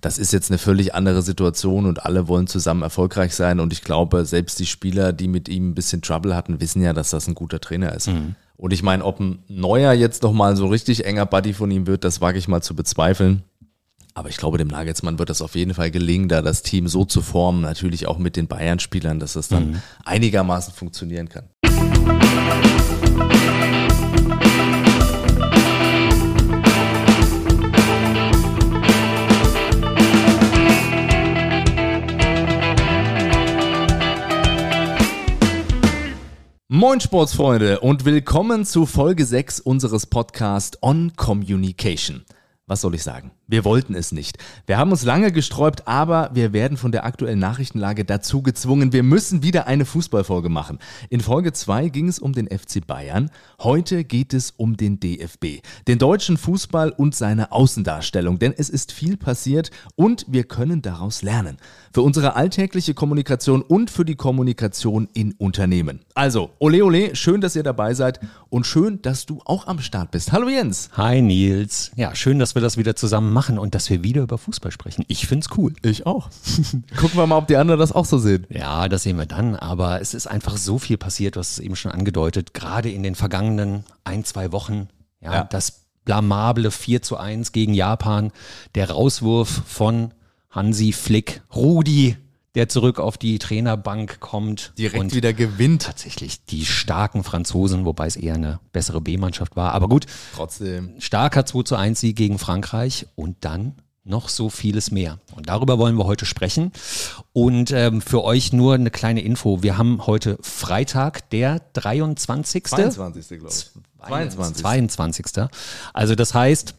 das ist jetzt eine völlig andere Situation und alle wollen zusammen erfolgreich sein. Und ich glaube, selbst die Spieler, die mit ihm ein bisschen Trouble hatten, wissen ja, dass das ein guter Trainer ist. Mhm. Und ich meine, ob ein neuer jetzt nochmal so richtig enger Buddy von ihm wird, das wage ich mal zu bezweifeln. Aber ich glaube, dem Nagelsmann wird das auf jeden Fall gelingen, da das Team so zu formen, natürlich auch mit den Bayern-Spielern, dass es dann mhm. einigermaßen funktionieren kann. Moin Sportsfreunde und willkommen zu Folge 6 unseres Podcasts On Communication. Was soll ich sagen? Wir wollten es nicht. Wir haben uns lange gesträubt, aber wir werden von der aktuellen Nachrichtenlage dazu gezwungen. Wir müssen wieder eine Fußballfolge machen. In Folge 2 ging es um den FC Bayern. Heute geht es um den DFB, den deutschen Fußball und seine Außendarstellung. Denn es ist viel passiert und wir können daraus lernen. Für unsere alltägliche Kommunikation und für die Kommunikation in Unternehmen. Also, ole ole, schön, dass ihr dabei seid und schön, dass du auch am Start bist. Hallo Jens. Hi Nils. Ja, schön, dass wir das wieder zusammen machen machen und dass wir wieder über Fußball sprechen. Ich finde es cool. Ich auch. Gucken wir mal, ob die anderen das auch so sehen. Ja, das sehen wir dann. Aber es ist einfach so viel passiert, hast es eben schon angedeutet, gerade in den vergangenen ein, zwei Wochen. Ja, ja. das blamable 4 zu 1 gegen Japan, der Rauswurf von Hansi Flick, Rudi der zurück auf die Trainerbank kommt. Direkt und wieder gewinnt. Tatsächlich die starken Franzosen, wobei es eher eine bessere B-Mannschaft war. Aber gut. Trotzdem. Starker 2 zu 1 Sieg gegen Frankreich und dann noch so vieles mehr. Und darüber wollen wir heute sprechen. Und ähm, für euch nur eine kleine Info. Wir haben heute Freitag, der 23. 22. glaube ich. 22. 22. Also das heißt,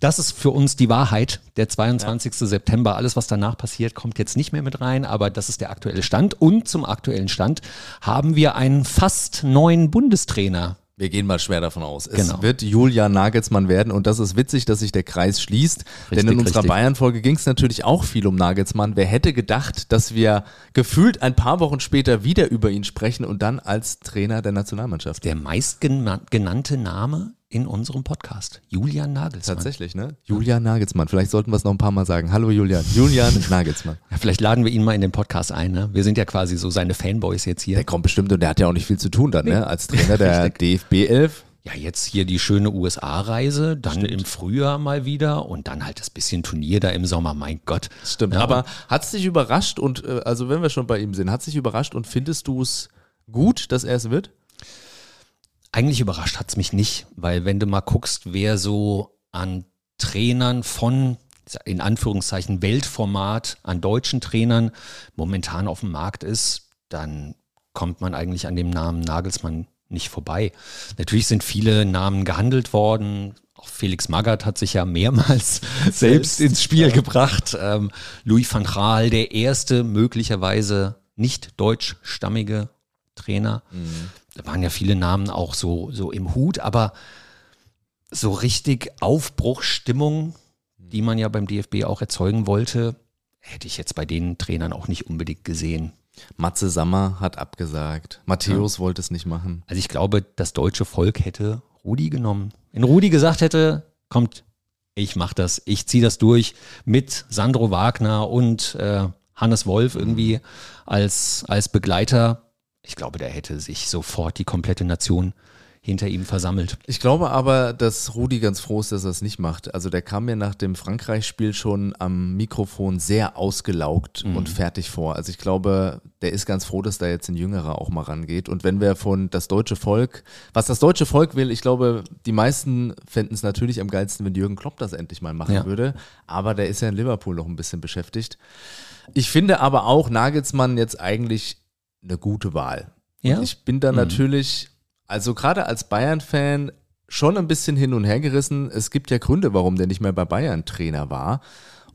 das ist für uns die Wahrheit. Der 22. Ja. September, alles, was danach passiert, kommt jetzt nicht mehr mit rein, aber das ist der aktuelle Stand. Und zum aktuellen Stand haben wir einen fast neuen Bundestrainer wir gehen mal schwer davon aus. Es genau. wird Julian Nagelsmann werden und das ist witzig, dass sich der Kreis schließt. Richtig, denn in unserer Bayern-Folge ging es natürlich auch viel um Nagelsmann. Wer hätte gedacht, dass wir gefühlt ein paar Wochen später wieder über ihn sprechen und dann als Trainer der Nationalmannschaft. Der meistgenannte Name in unserem Podcast. Julian Nagelsmann. Tatsächlich, ne? Julian Nagelsmann. Vielleicht sollten wir es noch ein paar Mal sagen. Hallo Julian. Julian Nagelsmann. Ja, vielleicht laden wir ihn mal in den Podcast ein. Ne? Wir sind ja quasi so seine Fanboys jetzt hier. Der kommt bestimmt und der hat ja auch nicht viel zu tun dann, ne? nee. ne? Als Trainer der DFB 11. Ja, jetzt hier die schöne USA-Reise, dann Stimmt. im Frühjahr mal wieder und dann halt das bisschen Turnier da im Sommer, mein Gott. Stimmt, ja. aber hat es dich überrascht und, äh, also wenn wir schon bei ihm sind, hat es dich überrascht und findest du es gut, dass er es wird? Eigentlich überrascht hat es mich nicht, weil wenn du mal guckst, wer so an Trainern von in Anführungszeichen Weltformat an deutschen Trainern momentan auf dem Markt ist, dann kommt man eigentlich an dem Namen Nagelsmann nicht vorbei. Natürlich sind viele Namen gehandelt worden. Auch Felix Magath hat sich ja mehrmals selbst ins Spiel ja. gebracht. Ähm, Louis van Gaal, der erste möglicherweise nicht deutschstammige Trainer. Mhm da waren ja viele Namen auch so, so im Hut, aber so richtig Aufbruchstimmung, die man ja beim DFB auch erzeugen wollte, hätte ich jetzt bei den Trainern auch nicht unbedingt gesehen. Matze Sammer hat abgesagt. Matthäus ja. wollte es nicht machen. Also ich glaube, das deutsche Volk hätte Rudi genommen. Wenn Rudi gesagt hätte, kommt, ich mach das, ich ziehe das durch mit Sandro Wagner und äh, Hannes Wolf irgendwie als, als Begleiter, ich glaube, der hätte sich sofort die komplette Nation hinter ihm versammelt. Ich glaube aber, dass Rudi ganz froh ist, dass er es nicht macht. Also der kam mir nach dem Frankreich-Spiel schon am Mikrofon sehr ausgelaugt mhm. und fertig vor. Also ich glaube, der ist ganz froh, dass da jetzt ein Jüngerer auch mal rangeht. Und wenn wir von das deutsche Volk, was das deutsche Volk will, ich glaube, die meisten fänden es natürlich am geilsten, wenn Jürgen Klopp das endlich mal machen ja. würde. Aber der ist ja in Liverpool noch ein bisschen beschäftigt. Ich finde aber auch Nagelsmann jetzt eigentlich eine gute Wahl. Ja? Und ich bin da mhm. natürlich, also gerade als Bayern-Fan, schon ein bisschen hin und her gerissen. Es gibt ja Gründe, warum der nicht mehr bei Bayern Trainer war.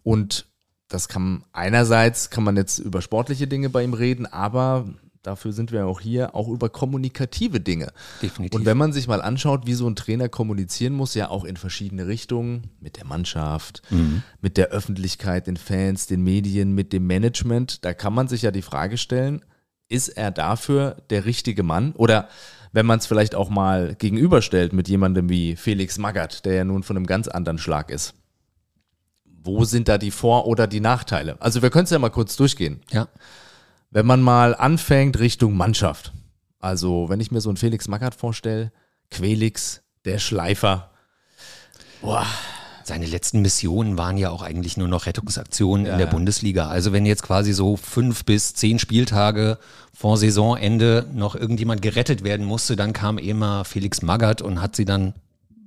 Und das kann einerseits kann man jetzt über sportliche Dinge bei ihm reden, aber dafür sind wir auch hier, auch über kommunikative Dinge. Definitiv. Und wenn man sich mal anschaut, wie so ein Trainer kommunizieren muss, ja auch in verschiedene Richtungen, mit der Mannschaft, mhm. mit der Öffentlichkeit, den Fans, den Medien, mit dem Management, da kann man sich ja die Frage stellen, ist er dafür der richtige Mann? Oder wenn man es vielleicht auch mal gegenüberstellt mit jemandem wie Felix Magath, der ja nun von einem ganz anderen Schlag ist. wo sind da die Vor- oder die Nachteile? Also wir können es ja mal kurz durchgehen. Ja. Wenn man mal anfängt Richtung Mannschaft. Also wenn ich mir so einen Felix Magath vorstelle, Quelix, der Schleifer. Boah. Seine letzten Missionen waren ja auch eigentlich nur noch Rettungsaktionen Ja, in der ja. Bundesliga. Also wenn jetzt quasi so fünf bis zehn Spieltage vor Saisonende noch irgendjemand gerettet werden musste, dann kam immer Felix Magath und hat sie dann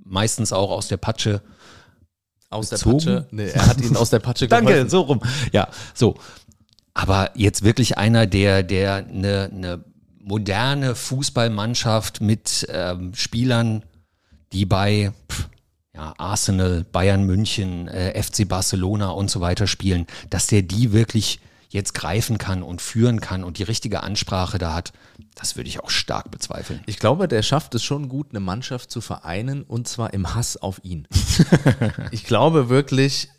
meistens auch aus der Patsche Aus der Gezogen? Patsche. Nee, er hat ihn aus der Patsche Danke, geholfen. so rum. Ja, so. Aber jetzt wirklich einer, der, der eine, eine moderne Fußballmannschaft mit ähm, Spielern, die bei ja, Arsenal, Bayern München, äh, FC Barcelona und so weiter spielen, dass der die wirklich jetzt greifen kann und führen kann und die richtige Ansprache da hat, das würde ich auch stark bezweifeln. Ich glaube, der schafft es schon gut, eine Mannschaft zu vereinen und zwar im Hass auf ihn. ich glaube wirklich,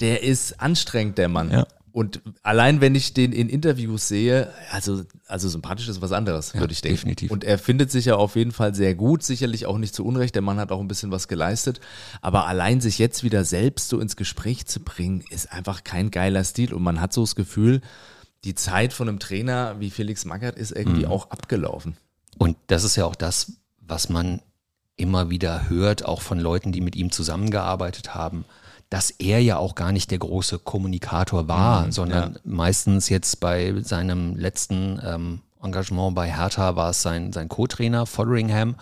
der ist anstrengend, der Mann. Ja. Und allein wenn ich den in Interviews sehe, also, also sympathisch ist was anderes, würde ich denken. definitiv. Und er findet sich ja auf jeden Fall sehr gut, sicherlich auch nicht zu Unrecht. Der Mann hat auch ein bisschen was geleistet. Aber allein sich jetzt wieder selbst so ins Gespräch zu bringen, ist einfach kein geiler Stil. Und man hat so das Gefühl, die Zeit von einem Trainer wie Felix Magath ist irgendwie Mhm. auch abgelaufen. Und das ist ja auch das, was man immer wieder hört, auch von Leuten, die mit ihm zusammengearbeitet haben, dass er ja auch gar nicht der große Kommunikator war, sondern meistens jetzt bei seinem letzten ähm, Engagement bei Hertha war es sein, sein Co-Trainer Fotheringham,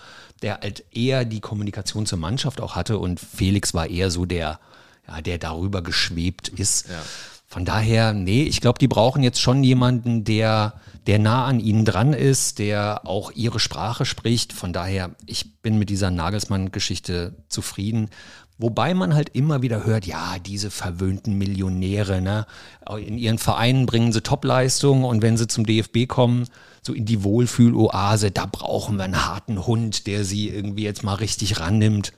der halt eher die Kommunikation zur Mannschaft auch hatte und Felix war eher so der, ja, der darüber geschwebt ist. Von daher, nee, ich glaube, die brauchen jetzt schon jemanden, der, der nah an ihnen dran ist, der auch ihre Sprache spricht. Von daher, ich bin mit dieser Nagelsmann-Geschichte zufrieden. Wobei man halt immer wieder hört, ja, diese verwöhnten Millionäre, ne? In ihren Vereinen bringen sie Topleistungen und wenn sie zum DFB kommen, so in die Wohlfühloase, da brauchen wir einen harten Hund, der sie irgendwie jetzt mal richtig rannimmt.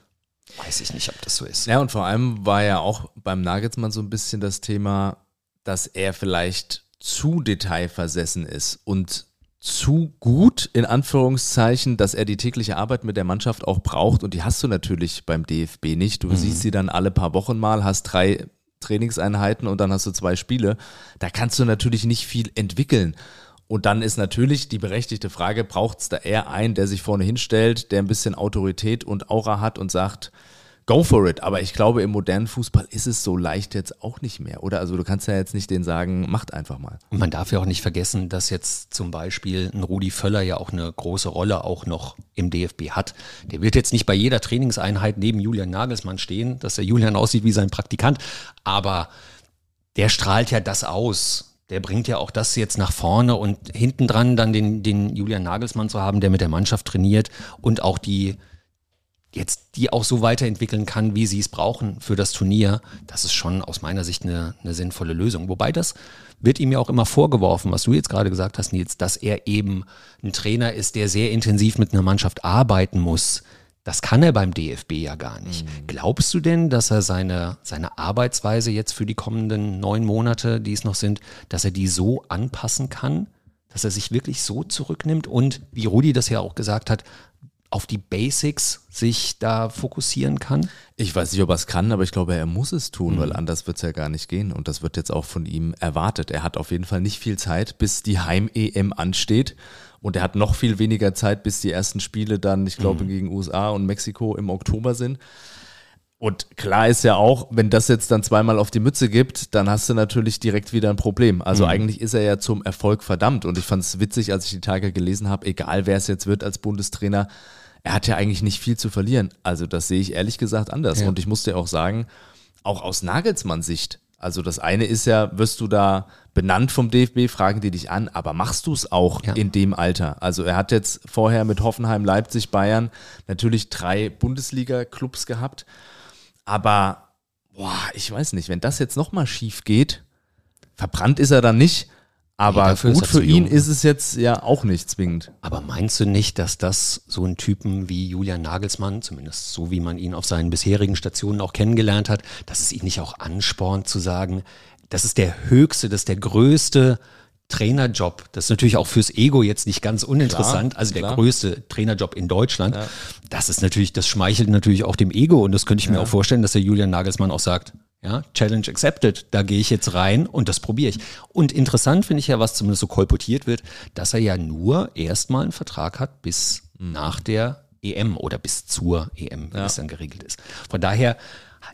Weiß ich nicht, ob das so ist. Ja, und vor allem war ja auch beim Nagelsmann so ein bisschen das Thema, dass er vielleicht zu detailversessen ist und zu gut, in Anführungszeichen, dass er die tägliche Arbeit mit der Mannschaft auch braucht. Und die hast du natürlich beim DFB nicht. Du siehst sie dann alle paar Wochen mal, hast drei Trainingseinheiten und dann hast du zwei Spiele. Da kannst du natürlich nicht viel entwickeln. Und dann ist natürlich die berechtigte Frage, braucht es da eher einen, der sich vorne hinstellt, der ein bisschen Autorität und Aura hat und sagt, go for it. Aber ich glaube, im modernen Fußball ist es so leicht jetzt auch nicht mehr, oder? Also du kannst ja jetzt nicht denen sagen, macht einfach mal. Und man darf ja auch nicht vergessen, dass jetzt zum Beispiel ein Rudi Völler ja auch eine große Rolle auch noch im DFB hat. Der wird jetzt nicht bei jeder Trainingseinheit neben Julian Nagelsmann stehen, dass der Julian aussieht wie sein Praktikant, aber der strahlt ja das aus. Der bringt ja auch das jetzt nach vorne und hinten dran dann den, den Julian Nagelsmann zu haben, der mit der Mannschaft trainiert und auch die jetzt die auch so weiterentwickeln kann, wie sie es brauchen für das Turnier, das ist schon aus meiner Sicht eine, eine sinnvolle Lösung. Wobei das wird ihm ja auch immer vorgeworfen, was du jetzt gerade gesagt hast, Nils, dass er eben ein Trainer ist, der sehr intensiv mit einer Mannschaft arbeiten muss. Das kann er beim DFB ja gar nicht. Glaubst du denn, dass er seine, seine Arbeitsweise jetzt für die kommenden neun Monate, die es noch sind, dass er die so anpassen kann, dass er sich wirklich so zurücknimmt und, wie Rudi das ja auch gesagt hat, auf die Basics sich da fokussieren kann? Ich weiß nicht, ob er es kann, aber ich glaube, er muss es tun, Mhm. weil anders wird es ja gar nicht gehen. Und das wird jetzt auch von ihm erwartet. Er hat auf jeden Fall nicht viel Zeit, bis die Heim-EM ansteht. Und er hat noch viel weniger Zeit, bis die ersten Spiele dann, ich Mhm. glaube, gegen USA und Mexiko im Oktober sind. Und klar ist ja auch, wenn das jetzt dann zweimal auf die Mütze gibt, dann hast du natürlich direkt wieder ein Problem. Also Mhm. eigentlich ist er ja zum Erfolg verdammt. Und ich fand es witzig, als ich die Tage gelesen habe, egal wer es jetzt wird als Bundestrainer, er hat ja eigentlich nicht viel zu verlieren. Also das sehe ich ehrlich gesagt anders. Ja. Und ich muss dir auch sagen, auch aus Nagelsmanns Sicht, also das eine ist ja, wirst du da benannt vom DFB, fragen die dich an, aber machst du es auch Ja. in dem Alter? Also er hat jetzt vorher mit Hoffenheim, Leipzig, Bayern natürlich drei Bundesliga-Clubs gehabt, aber boah, ich weiß nicht, wenn das jetzt nochmal schief geht, verbrannt ist er dann nicht, aber Nee, gut für ihn jung. ist es jetzt ja auch nicht zwingend. Aber meinst du nicht, dass das so ein Typen wie Julian Nagelsmann, zumindest so wie man ihn auf seinen bisherigen Stationen auch kennengelernt hat, dass es ihn nicht auch anspornt zu sagen, das ist der höchste, das ist der größte Trainerjob. Das ist natürlich auch fürs Ego jetzt nicht ganz uninteressant. Klar, also der klar. größte Trainerjob in Deutschland. Das ist natürlich, das schmeichelt natürlich auch dem Ego und das könnte ich mir auch vorstellen, dass der Julian Nagelsmann auch sagt, Ja, Challenge accepted. Da gehe ich jetzt rein und das probiere ich. Und interessant finde ich ja, was zumindest so kolportiert wird, dass er ja nur erstmal einen Vertrag hat bis nach der EM oder bis zur EM, wie ja. es dann geregelt ist. Von daher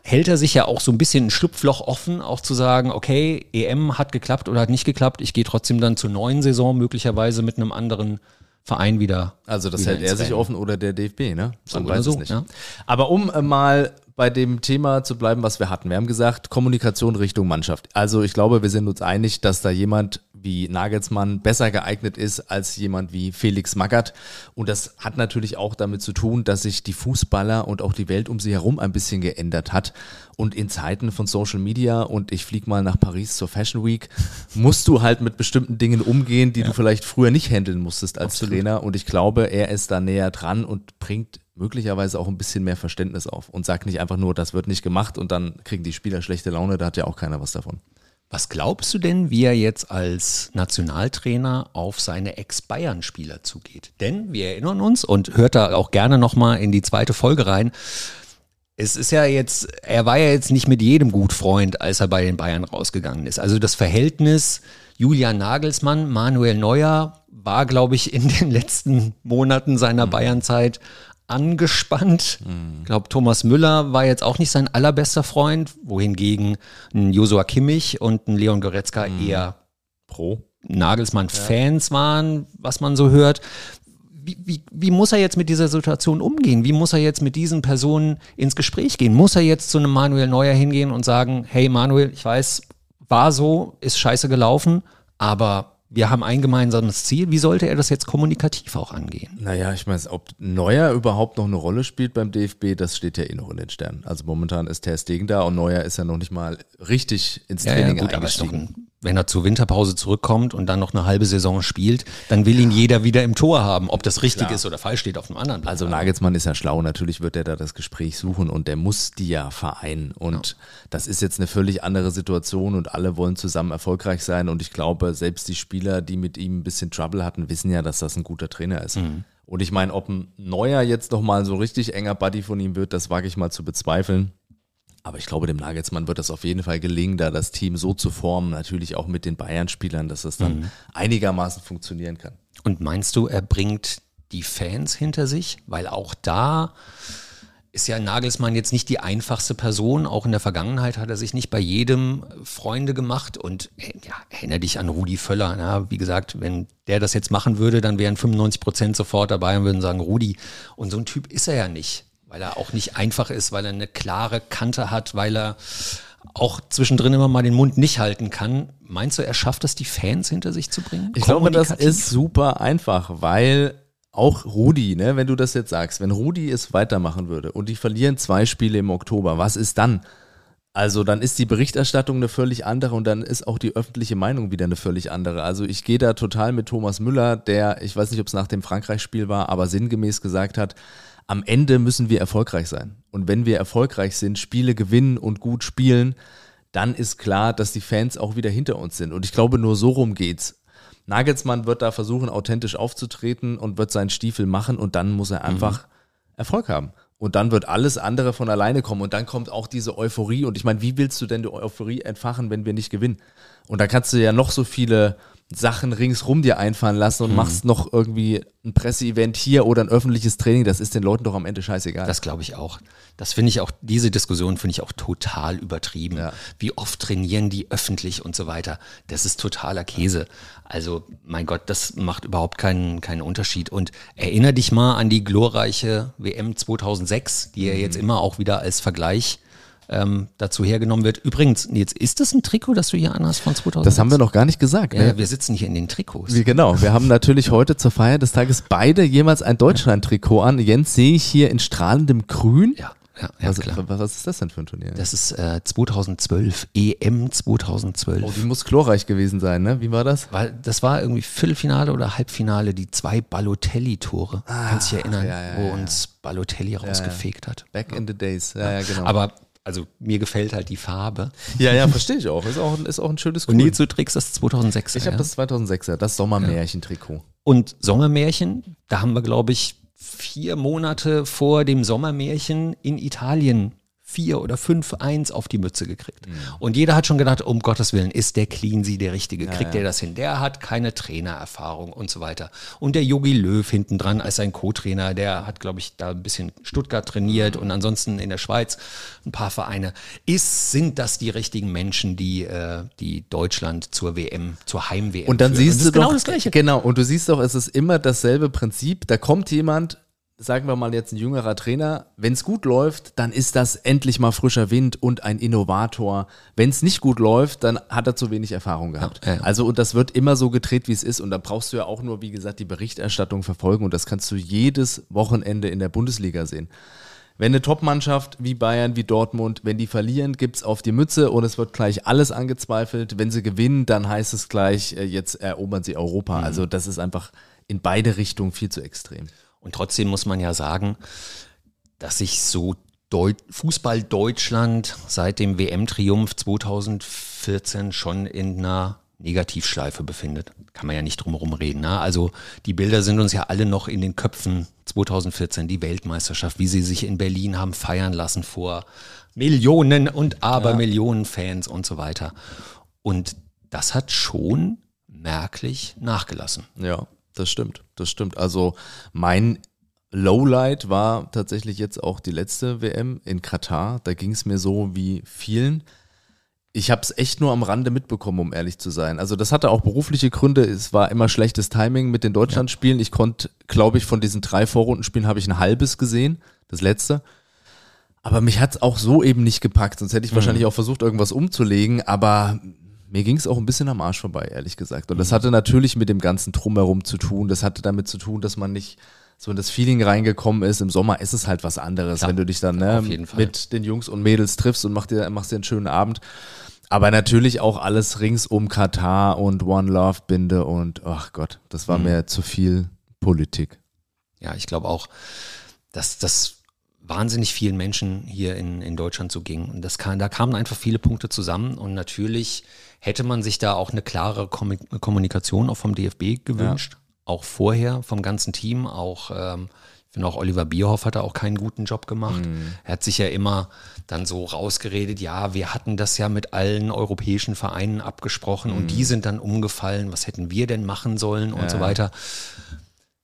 hält er sich ja auch so ein bisschen ein Schlupfloch offen, auch zu sagen, okay, EM hat geklappt oder hat nicht geklappt. Ich gehe trotzdem dann zur neuen Saison möglicherweise mit einem anderen Verein wieder. Also das hält er sich offen oder der DFB, ne? Man so weiß so, es nicht. Ja. Aber um äh, mal bei dem Thema zu bleiben, was wir hatten. Wir haben gesagt, Kommunikation Richtung Mannschaft. Also ich glaube, wir sind uns einig, dass da jemand wie Nagelsmann besser geeignet ist als jemand wie Felix Magath. Und das hat natürlich auch damit zu tun, dass sich die Fußballer und auch die Welt um sie herum ein bisschen geändert hat. Und in Zeiten von Social Media und ich fliege mal nach Paris zur Fashion Week, musst du halt mit bestimmten Dingen umgehen, die ja. du vielleicht früher nicht handeln musstest als Absolut. Trainer. Und ich glaube, er ist da näher dran und bringt möglicherweise auch ein bisschen mehr Verständnis auf und sagt nicht einfach nur, das wird nicht gemacht und dann kriegen die Spieler schlechte Laune, da hat ja auch keiner was davon. Was glaubst du denn, wie er jetzt als Nationaltrainer auf seine Ex-Bayern-Spieler zugeht? Denn wir erinnern uns und hört da auch gerne nochmal in die zweite Folge rein. Es ist ja jetzt, er war ja jetzt nicht mit jedem gut Freund, als er bei den Bayern rausgegangen ist. Also das Verhältnis Julian Nagelsmann, Manuel Neuer war, glaube ich, in den letzten Monaten seiner mhm. Bayernzeit angespannt. Mhm. Ich glaube, Thomas Müller war jetzt auch nicht sein allerbester Freund, wohingegen ein Josua Kimmich und ein Leon Goretzka mhm. eher pro Nagelsmann-Fans ja. waren, was man so hört. Wie, wie, wie, muss er jetzt mit dieser Situation umgehen? Wie muss er jetzt mit diesen Personen ins Gespräch gehen? Muss er jetzt zu einem Manuel Neuer hingehen und sagen, hey Manuel, ich weiß, war so, ist scheiße gelaufen, aber wir haben ein gemeinsames Ziel. Wie sollte er das jetzt kommunikativ auch angehen? Naja, ich meine, ob Neuer überhaupt noch eine Rolle spielt beim DFB, das steht ja eh noch in den Sternen. Also momentan ist Ter Stegen da und Neuer ist ja noch nicht mal richtig ins Training ja, ja, gut, eingestiegen wenn er zur Winterpause zurückkommt und dann noch eine halbe Saison spielt, dann will ihn jeder wieder im Tor haben. Ob das richtig Klar. ist oder falsch, steht auf einem anderen Blatt. Also Nagelsmann ist ja schlau, natürlich wird er da das Gespräch suchen und der muss die ja vereinen. Und ja. das ist jetzt eine völlig andere Situation und alle wollen zusammen erfolgreich sein. Und ich glaube, selbst die Spieler, die mit ihm ein bisschen Trouble hatten, wissen ja, dass das ein guter Trainer ist. Mhm. Und ich meine, ob ein neuer jetzt nochmal so richtig enger Buddy von ihm wird, das wage ich mal zu bezweifeln. Aber ich glaube, dem Nagelsmann wird das auf jeden Fall gelingen, da das Team so zu formen, natürlich auch mit den Bayern-Spielern, dass das dann mhm. einigermaßen funktionieren kann. Und meinst du, er bringt die Fans hinter sich? Weil auch da ist ja Nagelsmann jetzt nicht die einfachste Person. Auch in der Vergangenheit hat er sich nicht bei jedem Freunde gemacht. Und äh, ja, erinnere dich an Rudi Völler. Na, wie gesagt, wenn der das jetzt machen würde, dann wären 95 Prozent sofort dabei und würden sagen, Rudi. Und so ein Typ ist er ja nicht weil er auch nicht einfach ist, weil er eine klare Kante hat, weil er auch zwischendrin immer mal den Mund nicht halten kann. Meinst du, er schafft es, die Fans hinter sich zu bringen? Ich glaube, das ist super einfach, weil auch Rudi, ne, wenn du das jetzt sagst, wenn Rudi es weitermachen würde und die verlieren zwei Spiele im Oktober, was ist dann? Also dann ist die Berichterstattung eine völlig andere und dann ist auch die öffentliche Meinung wieder eine völlig andere. Also ich gehe da total mit Thomas Müller, der, ich weiß nicht, ob es nach dem Frankreich-Spiel war, aber sinngemäß gesagt hat, am Ende müssen wir erfolgreich sein. Und wenn wir erfolgreich sind, Spiele gewinnen und gut spielen, dann ist klar, dass die Fans auch wieder hinter uns sind. Und ich glaube, nur so rum geht's. Nagelsmann wird da versuchen, authentisch aufzutreten und wird seinen Stiefel machen und dann muss er einfach mhm. Erfolg haben. Und dann wird alles andere von alleine kommen. Und dann kommt auch diese Euphorie. Und ich meine, wie willst du denn die Euphorie entfachen, wenn wir nicht gewinnen? Und da kannst du ja noch so viele Sachen ringsrum dir einfallen lassen und mhm. machst noch irgendwie ein Presseevent hier oder ein öffentliches Training, das ist den Leuten doch am Ende scheißegal. Das glaube ich auch. Das finde ich auch, diese Diskussion finde ich auch total übertrieben. Ja. Wie oft trainieren die öffentlich und so weiter. Das ist totaler Käse. Also, mein Gott, das macht überhaupt keinen, keinen Unterschied. Und erinnere dich mal an die glorreiche WM 2006, die ja mhm. jetzt immer auch wieder als Vergleich ähm, dazu hergenommen wird. Übrigens, jetzt ist das ein Trikot, das du hier anhast von 2000? Das haben wir noch gar nicht gesagt. Ja, ne? wir sitzen hier in den Trikots. Wie, genau, wir haben natürlich heute zur Feier des Tages beide jemals ein Deutschland-Trikot an. Jens sehe ich hier in strahlendem Grün. Ja. Ja, ja, was, klar. was ist das denn für ein Turnier? Das ist äh, 2012, EM 2012. Oh, die muss glorreich gewesen sein, ne? Wie war das? Weil das war irgendwie Viertelfinale oder Halbfinale, die zwei Balotelli-Tore. Ah, Kannst du dich erinnern, ja, ja, wo uns Balotelli rausgefegt hat. Back in the days, ja, ja, genau. Aber also mir gefällt halt die Farbe. Ja, ja, verstehe ich auch. Ist auch, ist auch ein schönes Grün. Und Nils, du trägst das 2006er. Ich habe ja? das 2006er, das Sommermärchen-Trikot. Und Sommermärchen, da haben wir, glaube ich, vier Monate vor dem Sommermärchen in Italien 4 oder 5 1 auf die Mütze gekriegt. Mhm. Und jeder hat schon gedacht, um Gottes Willen, ist der Cleansy der Richtige? Ja, Kriegt ja. der das hin? Der hat keine Trainererfahrung und so weiter. Und der Yogi Löw hinten dran als sein Co-Trainer, der hat, glaube ich, da ein bisschen Stuttgart trainiert mhm. und ansonsten in der Schweiz ein paar Vereine. Ist, sind das die richtigen Menschen, die, äh, die Deutschland zur WM, zur Heim-WM Und dann führen? siehst und du genau doch, das Gleiche. Genau, und du siehst doch, es ist immer dasselbe Prinzip. Da kommt jemand, sagen wir mal jetzt ein jüngerer Trainer, wenn es gut läuft, dann ist das endlich mal frischer Wind und ein Innovator. Wenn es nicht gut läuft, dann hat er zu wenig Erfahrung gehabt. Ja, ja. Also und das wird immer so gedreht, wie es ist und da brauchst du ja auch nur, wie gesagt, die Berichterstattung verfolgen und das kannst du jedes Wochenende in der Bundesliga sehen. Wenn eine Topmannschaft wie Bayern, wie Dortmund, wenn die verlieren, gibt's auf die Mütze und es wird gleich alles angezweifelt. Wenn sie gewinnen, dann heißt es gleich, äh, jetzt erobern sie Europa. Mhm. Also das ist einfach in beide Richtungen viel zu extrem. Und trotzdem muss man ja sagen, dass sich so Deut Fußball Deutschland seit dem WM-Triumph 2014 schon in einer Negativschleife befindet. Kann man ja nicht drum herum reden. Ne? Also die Bilder sind uns ja alle noch in den Köpfen 2014, die Weltmeisterschaft, wie sie sich in Berlin haben feiern lassen vor Millionen und Abermillionen ja. Fans und so weiter. Und das hat schon merklich nachgelassen. Ja das stimmt, das stimmt. Also mein Lowlight war tatsächlich jetzt auch die letzte WM in Katar. Da ging es mir so wie vielen. Ich habe es echt nur am Rande mitbekommen, um ehrlich zu sein. Also das hatte auch berufliche Gründe. Es war immer schlechtes Timing mit den Deutschlandspielen. Ich konnte, glaube ich, von diesen drei Vorrundenspielen habe ich ein halbes gesehen, das letzte. Aber mich hat es auch so eben nicht gepackt. Sonst hätte ich mhm. wahrscheinlich auch versucht, irgendwas umzulegen. Aber mir ging es auch ein bisschen am Arsch vorbei, ehrlich gesagt. Und das mhm. hatte natürlich mit dem ganzen Drumherum zu tun. Das hatte damit zu tun, dass man nicht so in das Feeling reingekommen ist. Im Sommer ist es halt was anderes, Klar, wenn du dich dann ne, mit den Jungs und Mädels triffst und machst dir, machst dir einen schönen Abend. Aber natürlich auch alles rings um Katar und One Love Binde und ach Gott, das war mhm. mir zu viel Politik. Ja, ich glaube auch, dass das wahnsinnig vielen Menschen hier in, in Deutschland so ging. Und das kam, da kamen einfach viele Punkte zusammen und natürlich hätte man sich da auch eine klare Kommunikation auch vom DFB gewünscht. Ja. Auch vorher vom ganzen Team, auch ähm, ich finde auch Oliver Bierhoff hat da auch keinen guten Job gemacht. Mhm. Er hat sich ja immer dann so rausgeredet, ja, wir hatten das ja mit allen europäischen Vereinen abgesprochen mhm. und die sind dann umgefallen, was hätten wir denn machen sollen und ja. so weiter.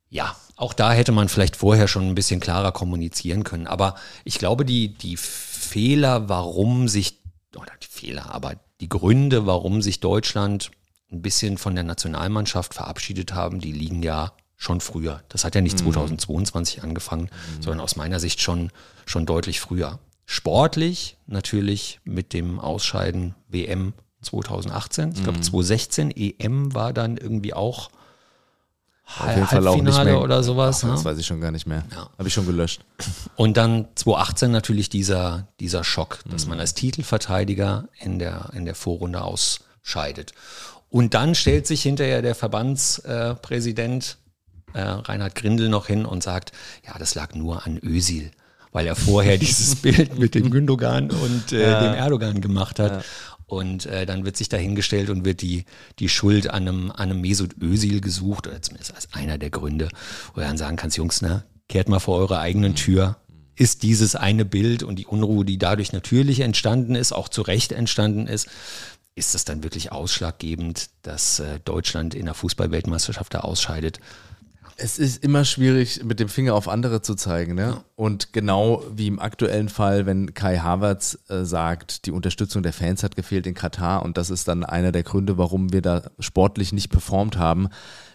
Ja, auch da hätte man vielleicht vorher schon ein bisschen klarer kommunizieren können. Aber ich glaube, die, die Fehler, warum sich, oder die Fehler, aber die Gründe, warum sich Deutschland ein bisschen von der Nationalmannschaft verabschiedet haben, die liegen ja schon früher. Das hat ja nicht mhm. 2022 angefangen, mhm. sondern aus meiner Sicht schon, schon deutlich früher. Sportlich natürlich mit dem Ausscheiden WM 2018. Ich glaube, 2016 EM war dann irgendwie auch auf jeden Fall auch nicht mehr. oder sowas. Ach, das ne? weiß ich schon gar nicht mehr. Ja. Habe ich schon gelöscht. Und dann 2018 natürlich dieser, dieser Schock, dass mhm. man als Titelverteidiger in der, in der Vorrunde ausscheidet. Und dann stellt sich hinterher der Verbandspräsident äh, Reinhard Grindel noch hin und sagt, ja, das lag nur an Ösil weil er vorher dieses Bild mit dem Gündogan und äh, ja. dem Erdogan gemacht hat. Ja. Und äh, dann wird sich dahingestellt und wird die, die Schuld an einem, an einem Mesut Özil gesucht, oder zumindest als einer der Gründe, wo er dann sagen kannst, Jungs, ne, kehrt mal vor eure eigenen mhm. Tür. Ist dieses eine Bild und die Unruhe, die dadurch natürlich entstanden ist, auch zu Recht entstanden ist, ist das dann wirklich ausschlaggebend, dass äh, Deutschland in der Fußballweltmeisterschaft da ausscheidet? Es ist immer schwierig, mit dem Finger auf andere zu zeigen. Ne? Ja. Und genau wie im aktuellen Fall, wenn Kai Havertz äh, sagt, die Unterstützung der Fans hat gefehlt in Katar und das ist dann einer der Gründe, warum wir da sportlich nicht performt haben,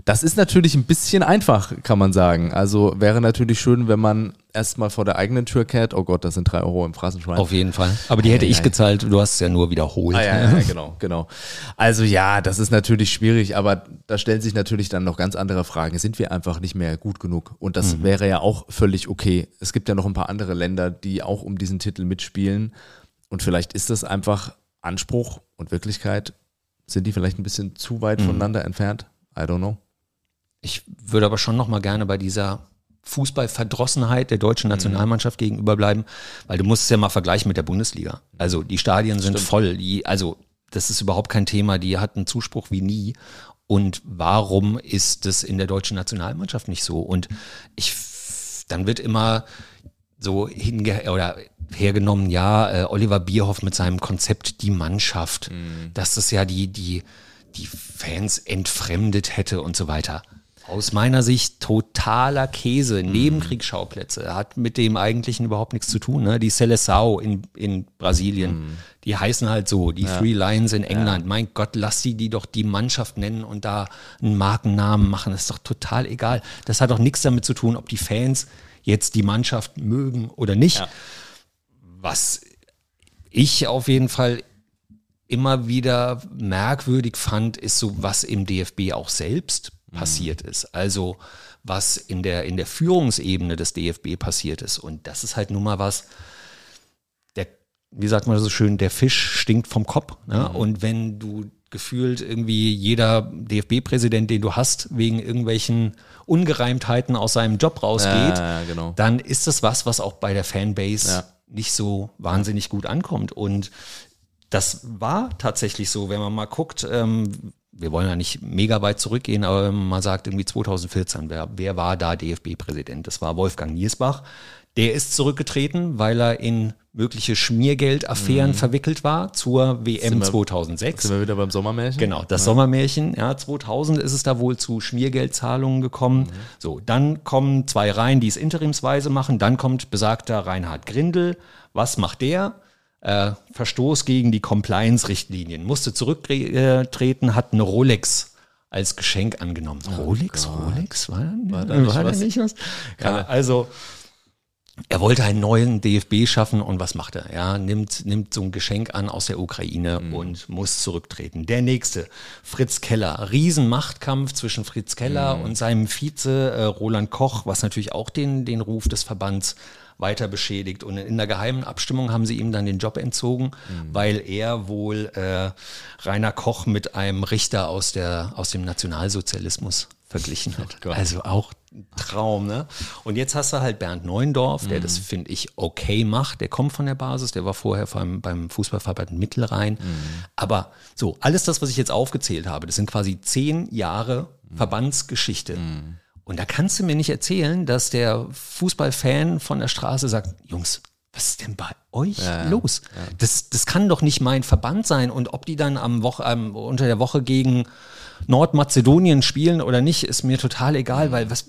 das ist natürlich ein bisschen einfach, kann man sagen. Also wäre natürlich schön, wenn man erstmal vor der eigenen Tür kehrt. Oh Gott, das sind drei Euro im Phrasenschwein. Auf jeden Fall. Aber die hätte ja, ich ja. gezahlt, du hast es ja nur wiederholt. Ah, ja, ja, genau, genau. Also ja, das ist natürlich schwierig, aber da stellen sich natürlich dann noch ganz andere Fragen. Sind wir einfach nicht mehr gut genug? Und das mhm. wäre ja auch völlig okay. Es gibt ja noch ein paar andere Länder, die auch um diesen Titel mitspielen. Und vielleicht ist das einfach Anspruch und Wirklichkeit. Sind die vielleicht ein bisschen zu weit mhm. voneinander entfernt? I don't know. Ich würde aber schon noch mal gerne bei dieser Fußballverdrossenheit der deutschen mhm. Nationalmannschaft mhm. gegenüber bleiben, weil du musst es ja mal vergleichen mit der Bundesliga. Also die Stadien sind Stimmt. voll, die, also das ist überhaupt kein Thema, die hat einen Zuspruch wie nie. Und warum ist das in der deutschen Nationalmannschaft nicht so? Und ich, dann wird immer so hinge oder hergenommen, ja, äh, Oliver Bierhoff mit seinem Konzept die Mannschaft, mhm. dass das ja die, die, die Fans entfremdet hätte und so weiter. Aus meiner Sicht totaler Käse. Mhm. Nebenkriegsschauplätze. Hat mit dem eigentlichen überhaupt nichts zu tun. Ne? Die Seleção in, in Brasilien, mhm. die heißen halt so. Die ja. Three Lions in England. Ja. Mein Gott, lass sie die doch die Mannschaft nennen und da einen Markennamen machen. Das ist doch total egal. Das hat doch nichts damit zu tun, ob die Fans jetzt die Mannschaft mögen oder nicht. Ja. Was ich auf jeden Fall immer wieder merkwürdig fand, ist so, was im DFB auch selbst passiert ist. Also was in der, in der Führungsebene des DFB passiert ist. Und das ist halt nun mal was, der, wie sagt man so schön, der Fisch stinkt vom Kopf. Ne? Mhm. Und wenn du gefühlt irgendwie jeder DFB-Präsident, den du hast, wegen irgendwelchen Ungereimtheiten aus seinem Job rausgeht, ja, ja, genau. dann ist das was, was auch bei der Fanbase ja. nicht so wahnsinnig gut ankommt. Und das war tatsächlich so, wenn man mal guckt, ähm, wir wollen ja nicht mega weit zurückgehen, aber man sagt irgendwie 2014, wer, wer war da DFB-Präsident? Das war Wolfgang Niersbach. Der ist zurückgetreten, weil er in mögliche Schmiergeldaffären mhm. verwickelt war zur WM sind wir, 2006. Sind wir wieder beim Sommermärchen? Genau, das ja. Sommermärchen. Ja, 2000 ist es da wohl zu Schmiergeldzahlungen gekommen. Mhm. So, dann kommen zwei Reihen, die es interimsweise machen. Dann kommt besagter Reinhard Grindel. Was macht der? Äh, Verstoß gegen die Compliance-Richtlinien, musste zurücktreten, hat eine Rolex als Geschenk angenommen. Oh Rolex, Gott. Rolex, war, war da nicht, war was? Da nicht was? Ja, also er wollte einen neuen DFB schaffen und was macht er? Ja, nimmt, nimmt so ein Geschenk an aus der Ukraine mhm. und muss zurücktreten. Der nächste, Fritz Keller. Riesenmachtkampf zwischen Fritz Keller mhm. und seinem Vize äh, Roland Koch, was natürlich auch den, den Ruf des Verbands weiter beschädigt. Und in der geheimen Abstimmung haben sie ihm dann den Job entzogen, mhm. weil er wohl äh, Rainer Koch mit einem Richter aus, der, aus dem Nationalsozialismus verglichen hat. Oh also auch Traum, ne? Und jetzt hast du halt Bernd Neuendorf, der mhm. das, finde ich, okay macht. Der kommt von der Basis, der war vorher beim, beim Fußballverband Mittelrhein. Mhm. Aber so, alles das, was ich jetzt aufgezählt habe, das sind quasi zehn Jahre mhm. Verbandsgeschichte. Und da kannst du mir nicht erzählen, dass der Fußballfan von der Straße sagt, Jungs, was ist denn bei euch ja, los? Ja. Das, das kann doch nicht mein Verband sein. Und ob die dann am Woche, ähm, unter der Woche gegen Nordmazedonien spielen oder nicht, ist mir total egal, weil was,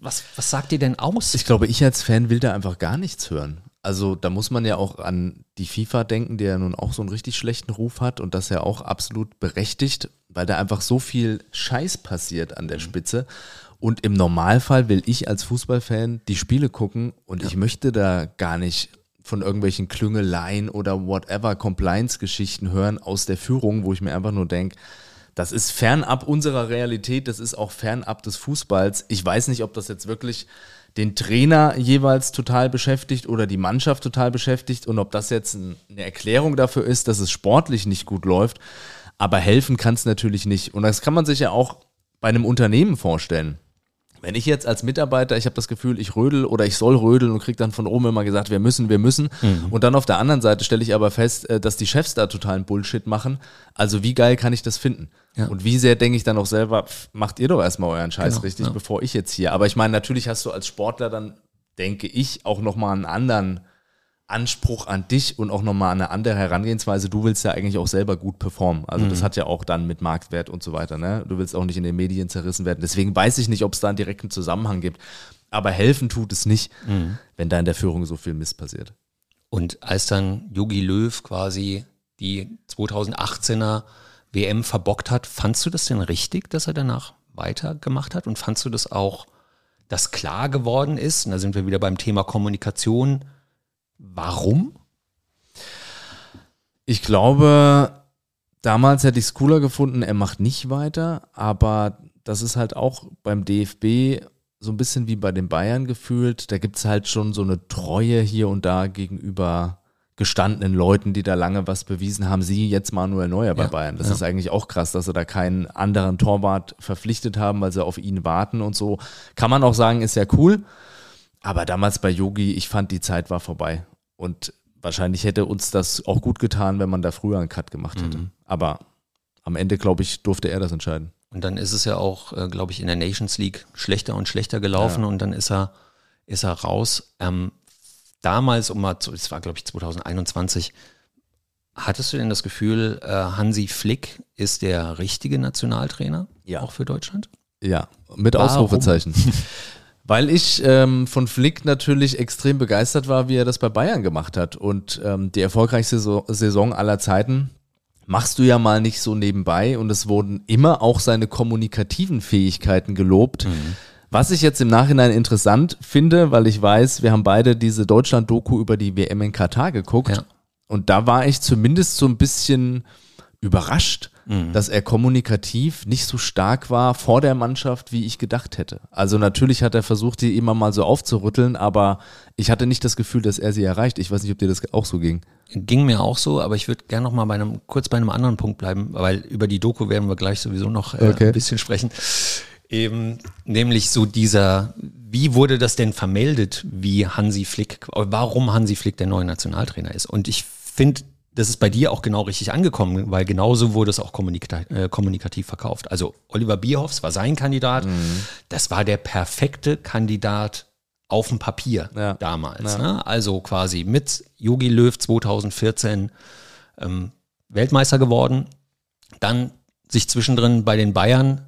was, was sagt ihr denn aus? Ich glaube, ich als Fan will da einfach gar nichts hören. Also da muss man ja auch an die FIFA denken, der ja nun auch so einen richtig schlechten Ruf hat und das ja auch absolut berechtigt, weil da einfach so viel Scheiß passiert an der. Spitze. Und im Normalfall will ich als Fußballfan die Spiele gucken und ja. ich möchte da gar nicht von irgendwelchen Klüngeleien oder whatever Compliance-Geschichten hören aus der Führung, wo ich mir einfach nur denke, das ist fernab unserer Realität, das ist auch fernab des Fußballs. Ich weiß nicht, ob das jetzt wirklich den Trainer jeweils total beschäftigt oder die Mannschaft total beschäftigt und ob das jetzt eine Erklärung dafür ist, dass es sportlich nicht gut läuft. Aber helfen kann es natürlich nicht. Und das kann man sich ja auch bei einem Unternehmen vorstellen. Wenn ich jetzt als Mitarbeiter, ich habe das Gefühl, ich rödel oder ich soll rödeln und kriege dann von oben immer gesagt, wir müssen, wir müssen. Mhm. Und dann auf der anderen Seite stelle ich aber fest, äh, dass die Chefs da totalen Bullshit machen. Also wie geil kann ich das finden? Ja. Und wie sehr denke ich dann auch selber, macht ihr doch erstmal euren Scheiß genau, richtig, ja. bevor ich jetzt hier. Aber ich meine, natürlich hast du als Sportler dann, denke ich, auch nochmal einen anderen Anspruch an dich und auch nochmal eine andere Herangehensweise. Du willst ja eigentlich auch selber gut performen. Also mhm. das hat ja auch dann mit Marktwert und so weiter. Ne? Du willst auch nicht in den Medien zerrissen werden. Deswegen weiß ich nicht, ob es da einen direkten Zusammenhang gibt. Aber helfen tut es nicht, mhm. wenn da in der Führung so viel Mist passiert. Und als dann Yogi Löw quasi die 2018er WM verbockt hat, fandst du das denn richtig, dass er danach weitergemacht hat? Und fandst du das auch, dass klar geworden ist, und da sind wir wieder beim Thema Kommunikation, Warum? Ich glaube, damals hätte ich es cooler gefunden, er macht nicht weiter, aber das ist halt auch beim DFB so ein bisschen wie bei den Bayern gefühlt. Da gibt es halt schon so eine Treue hier und da gegenüber gestandenen Leuten, die da lange was bewiesen haben. Sie jetzt Manuel Neuer bei ja, Bayern. Das ja. ist eigentlich auch krass, dass sie da keinen anderen Torwart verpflichtet haben, weil sie auf ihn warten und so. Kann man auch sagen, ist ja cool. Aber damals bei Yogi, ich fand, die Zeit war vorbei. Und wahrscheinlich hätte uns das auch gut getan, wenn man da früher einen Cut gemacht hätte. Mhm. Aber am Ende, glaube ich, durfte er das entscheiden. Und dann ist es ja auch, äh, glaube ich, in der Nations League schlechter und schlechter gelaufen ja. und dann ist er, ist er raus. Ähm, damals, um mal, zu, es war glaube ich 2021, hattest du denn das Gefühl, äh, Hansi Flick ist der richtige Nationaltrainer Ja. auch für Deutschland? Ja, mit Warum? Ausrufezeichen. Weil ich ähm, von Flick natürlich extrem begeistert war, wie er das bei Bayern gemacht hat. Und ähm, die erfolgreichste Saison, aller Zeiten machst du ja mal nicht so nebenbei. Und es wurden immer auch seine kommunikativen Fähigkeiten gelobt. Was ich jetzt im Nachhinein interessant finde, weil ich weiß, wir haben beide diese Deutschland-Doku über die WM in Katar geguckt. Ja. Und da war ich zumindest so ein bisschen überrascht, dass er kommunikativ nicht so stark war vor der Mannschaft, wie ich gedacht hätte. Also natürlich hat er versucht, die immer mal so aufzurütteln, aber ich hatte nicht das Gefühl, dass er sie erreicht. Ich weiß nicht, ob dir das auch so ging. Ging mir auch so, aber ich würde gerne noch mal bei einem, kurz bei einem anderen Punkt bleiben, weil über die Doku werden wir gleich sowieso noch äh, Okay. ein bisschen sprechen. Eben, nämlich so dieser, wie wurde das denn vermeldet, wie Hansi Flick, warum Hansi Flick der neue Nationaltrainer ist? Und ich finde, das ist bei dir auch genau richtig angekommen, weil genauso wurde es auch kommunikativ, äh, kommunikativ verkauft. Also Oliver Bierhoffs war sein Kandidat. Das war der perfekte Kandidat auf dem Papier Ja. damals. Ja. Ne? Also quasi mit Jogi Löw 2014 ähm, Weltmeister geworden, dann sich zwischendrin bei den Bayern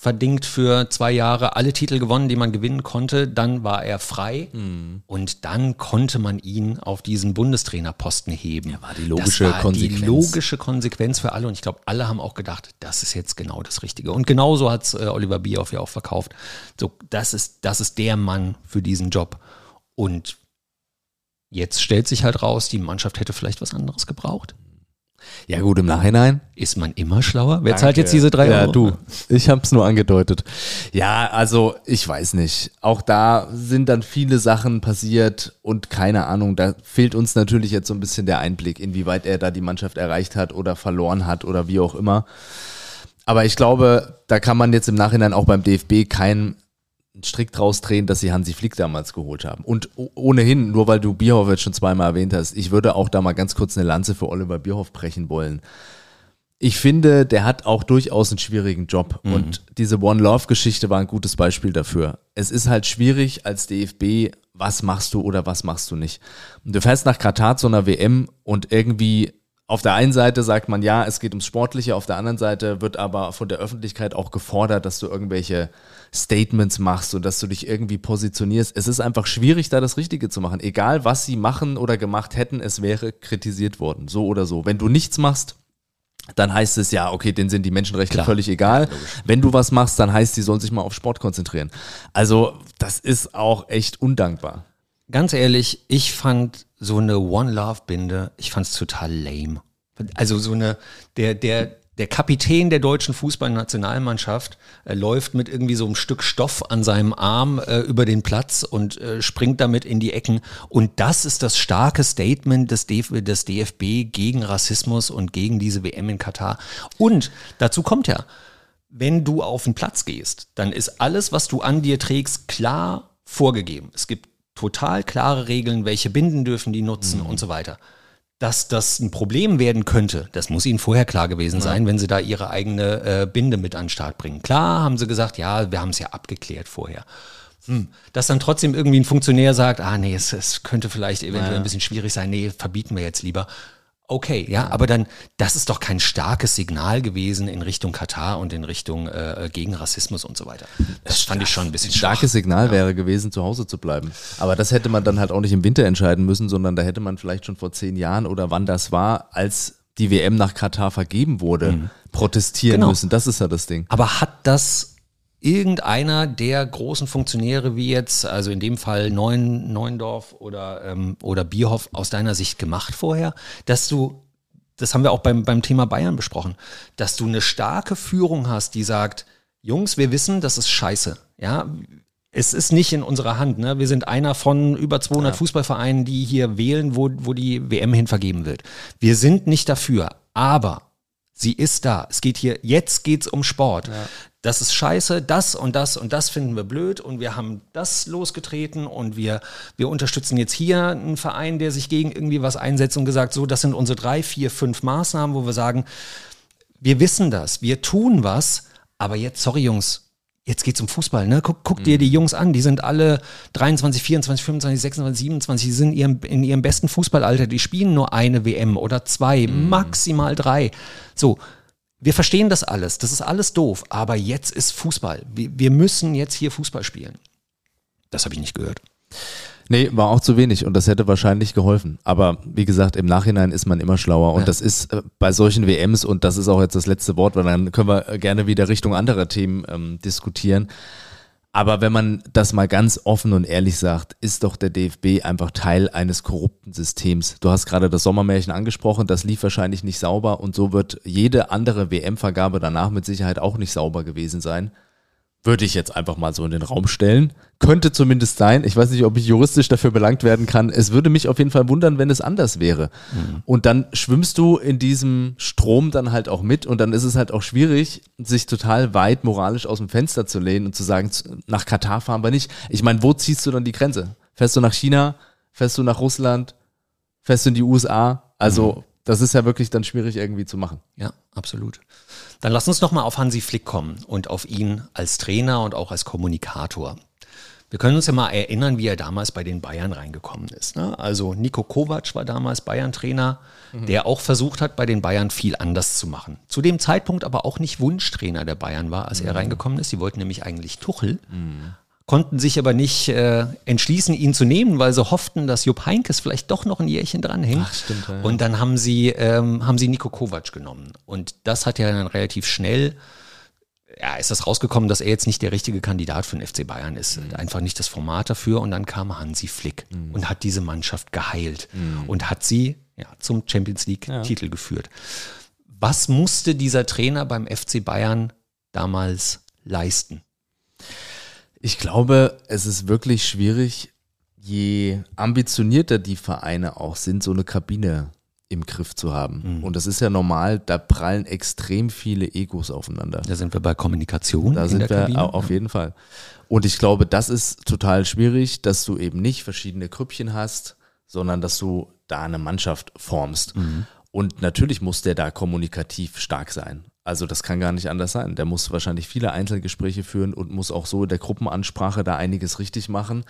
verdingt für zwei Jahre alle Titel gewonnen, die man gewinnen konnte. Dann war er frei und dann konnte man ihn auf diesen Bundestrainerposten heben. war die logische das war Konsequenz. Die logische Konsequenz für alle und ich glaube, alle haben auch gedacht, das ist jetzt genau das Richtige. Und genauso hat es äh, Oliver Bierhoff ja auch verkauft. So, das ist, das ist der Mann für diesen Job. Und jetzt stellt sich halt raus, die Mannschaft hätte vielleicht was anderes gebraucht. Ja gut, im Nachhinein. Ist man immer schlauer? Wer Danke. zahlt jetzt diese drei ja, Euro? du. Ich habe es nur angedeutet. Ja, also ich weiß nicht. Auch da sind dann viele Sachen passiert und keine Ahnung, da fehlt uns natürlich jetzt so ein bisschen der Einblick, inwieweit er da die Mannschaft erreicht hat oder verloren hat oder wie auch immer. Aber ich glaube, da kann man jetzt im Nachhinein auch beim DFB keinen Strick draus drehen, dass sie Hansi Flick damals geholt haben. Und ohnehin, nur weil du Bierhoff jetzt schon zweimal erwähnt hast, ich würde auch da mal ganz kurz eine Lanze für Oliver Bierhoff brechen wollen. Ich finde, der hat auch durchaus einen schwierigen Job. Und diese One Love-Geschichte war ein gutes Beispiel dafür. Es ist halt schwierig als DFB, was machst du oder was machst du nicht. Und du fährst nach Katar zu einer WM und irgendwie auf der einen Seite sagt man, ja, es geht ums Sportliche, auf der anderen Seite wird aber von der Öffentlichkeit auch gefordert, dass du irgendwelche Statements machst und dass du dich irgendwie positionierst. Es ist einfach schwierig, da das Richtige zu machen. Egal, was sie machen oder gemacht hätten, es wäre kritisiert worden. So oder so. Wenn du nichts machst, dann heißt es ja, okay, denen sind die Menschenrechte Klar. völlig egal. Wenn du was machst, dann heißt, die sollen sich mal auf Sport konzentrieren. Also, das ist auch echt undankbar. Ganz ehrlich, ich fand so eine One Love Binde, ich fand es total lame. Also so eine, der, der, der Kapitän der deutschen Fußballnationalmannschaft äh, läuft mit irgendwie so einem Stück Stoff an seinem Arm äh, über den Platz und äh, springt damit in die Ecken. Und das ist das starke Statement des, DF des DFB gegen Rassismus und gegen diese WM in Katar. Und dazu kommt ja, wenn du auf den Platz gehst, dann ist alles, was du an dir trägst, klar vorgegeben. Es gibt total klare Regeln, welche Binden dürfen die nutzen und so weiter. Dass das ein Problem werden könnte, das muss ihnen vorher klar gewesen sein, wenn sie da ihre eigene äh, Binde mit an den Start bringen. Klar haben sie gesagt, ja, wir haben es ja abgeklärt vorher. Hm. Dass dann trotzdem irgendwie ein Funktionär sagt, ah nee, es, es könnte vielleicht eventuell ein bisschen schwierig sein, nee, verbieten wir jetzt lieber. Okay, ja, aber dann, das ist doch kein starkes Signal gewesen in Richtung Katar und in Richtung äh, gegen Rassismus und so weiter. Das fand ich schon ein bisschen Ein starkes Signal wäre gewesen, zu Hause zu bleiben. Aber das hätte man dann halt auch nicht im Winter entscheiden müssen, sondern da hätte man vielleicht schon vor zehn Jahren oder wann das war, als die WM nach Katar vergeben wurde, protestieren Genau. müssen. Das ist ja das Ding. Aber hat das irgendeiner der großen Funktionäre wie jetzt, also in dem Fall Neuen, Neuendorf oder, ähm, oder Bierhoff aus deiner Sicht gemacht vorher, dass du, das haben wir auch beim, beim Thema Bayern besprochen, dass du eine starke Führung hast, die sagt, Jungs, wir wissen, das ist scheiße. Ja, es ist nicht in unserer Hand. Ne? Wir sind einer von über 200 Fußballvereinen, die hier wählen, wo, wo die WM hin vergeben wird. Wir sind nicht dafür, aber sie ist da. Es geht hier, jetzt geht's um Sport. Das ist scheiße, das und das und das finden wir blöd und wir haben das losgetreten und wir, wir unterstützen jetzt hier einen Verein, der sich gegen irgendwie was einsetzt und gesagt, so, das sind unsere drei, vier, fünf Maßnahmen, wo wir sagen, wir wissen das, wir tun was, aber jetzt, sorry Jungs, Jetzt geht's um Fußball, ne? Guck, guck dir die Jungs an, die sind alle 23, 24, 25, 26, 27, die sind in ihrem, in ihrem besten Fußballalter, die spielen nur eine WM oder zwei, maximal drei. So, wir verstehen das alles, das ist alles doof, aber jetzt ist Fußball. Wir, wir müssen jetzt hier Fußball spielen. Das habe ich nicht gehört. Nee, war auch zu wenig und das hätte wahrscheinlich geholfen. Aber wie gesagt, im Nachhinein ist man immer schlauer und Ja. das ist äh, bei solchen WMs und das ist auch jetzt das letzte Wort, weil dann können wir äh, gerne wieder Richtung anderer Themen ähm, diskutieren. Aber wenn man das mal ganz offen und ehrlich sagt, ist doch der DFB einfach Teil eines korrupten Systems. Du hast gerade das Sommermärchen angesprochen, das lief wahrscheinlich nicht sauber und so wird jede andere WM-Vergabe danach mit Sicherheit auch nicht sauber gewesen sein. Würde ich jetzt einfach mal so in den Raum stellen. Könnte zumindest sein. Ich weiß nicht, ob ich juristisch dafür belangt werden kann. Es würde mich auf jeden Fall wundern, wenn es anders wäre. Und dann schwimmst du in diesem Strom dann halt auch mit und dann ist es halt auch schwierig, sich total weit moralisch aus dem Fenster zu lehnen und zu sagen, nach Katar fahren wir nicht. Ich meine, wo ziehst du dann die Grenze? Fährst du nach China? Fährst du nach Russland? Fährst du in die USA? Also, das ist ja wirklich dann schwierig irgendwie zu machen. Ja, absolut. Dann lass uns noch mal auf Hansi Flick kommen und auf ihn als Trainer und auch als Kommunikator. Wir können uns ja mal erinnern, wie er damals bei den Bayern reingekommen ist. Ne? Also Nico Kovac war damals Bayern-Trainer, der auch versucht hat, bei den Bayern viel anders zu machen. Zu dem Zeitpunkt aber auch nicht Wunschtrainer der Bayern war, als er reingekommen ist. Sie wollten nämlich eigentlich Tuchel, konnten sich aber nicht äh, entschließen, ihn zu nehmen, weil sie hofften, dass Jupp Heinkes vielleicht doch noch ein Jährchen dranhängt. Ach, stimmt, ja, ja. Und dann haben sie, ähm, haben sie Nico Kovac genommen. Und das hat ja dann relativ schnell, ja, ist das rausgekommen, dass er jetzt nicht der richtige Kandidat für den FC Bayern ist. Mhm. Einfach nicht das Format dafür. Und dann kam Hansi Flick und hat diese Mannschaft geheilt Mhm. und hat sie ja, zum Champions League-Titel geführt. Was musste dieser Trainer beim FC Bayern damals leisten? Ich glaube, es ist wirklich schwierig, je ambitionierter die Vereine auch sind, so eine Kabine im Griff zu haben. Und das ist ja normal, da prallen extrem viele Egos aufeinander. Da sind wir bei Kommunikation. Da in sind der wir Kabine. au- auf jeden Fall. Und ich glaube, das ist total schwierig, dass du eben nicht verschiedene Krüppchen hast, sondern dass du da eine Mannschaft formst. Und natürlich muss der da kommunikativ stark sein. Also das kann gar nicht anders sein. Der muss wahrscheinlich viele Einzelgespräche führen und muss auch so in der Gruppenansprache da einiges richtig machen,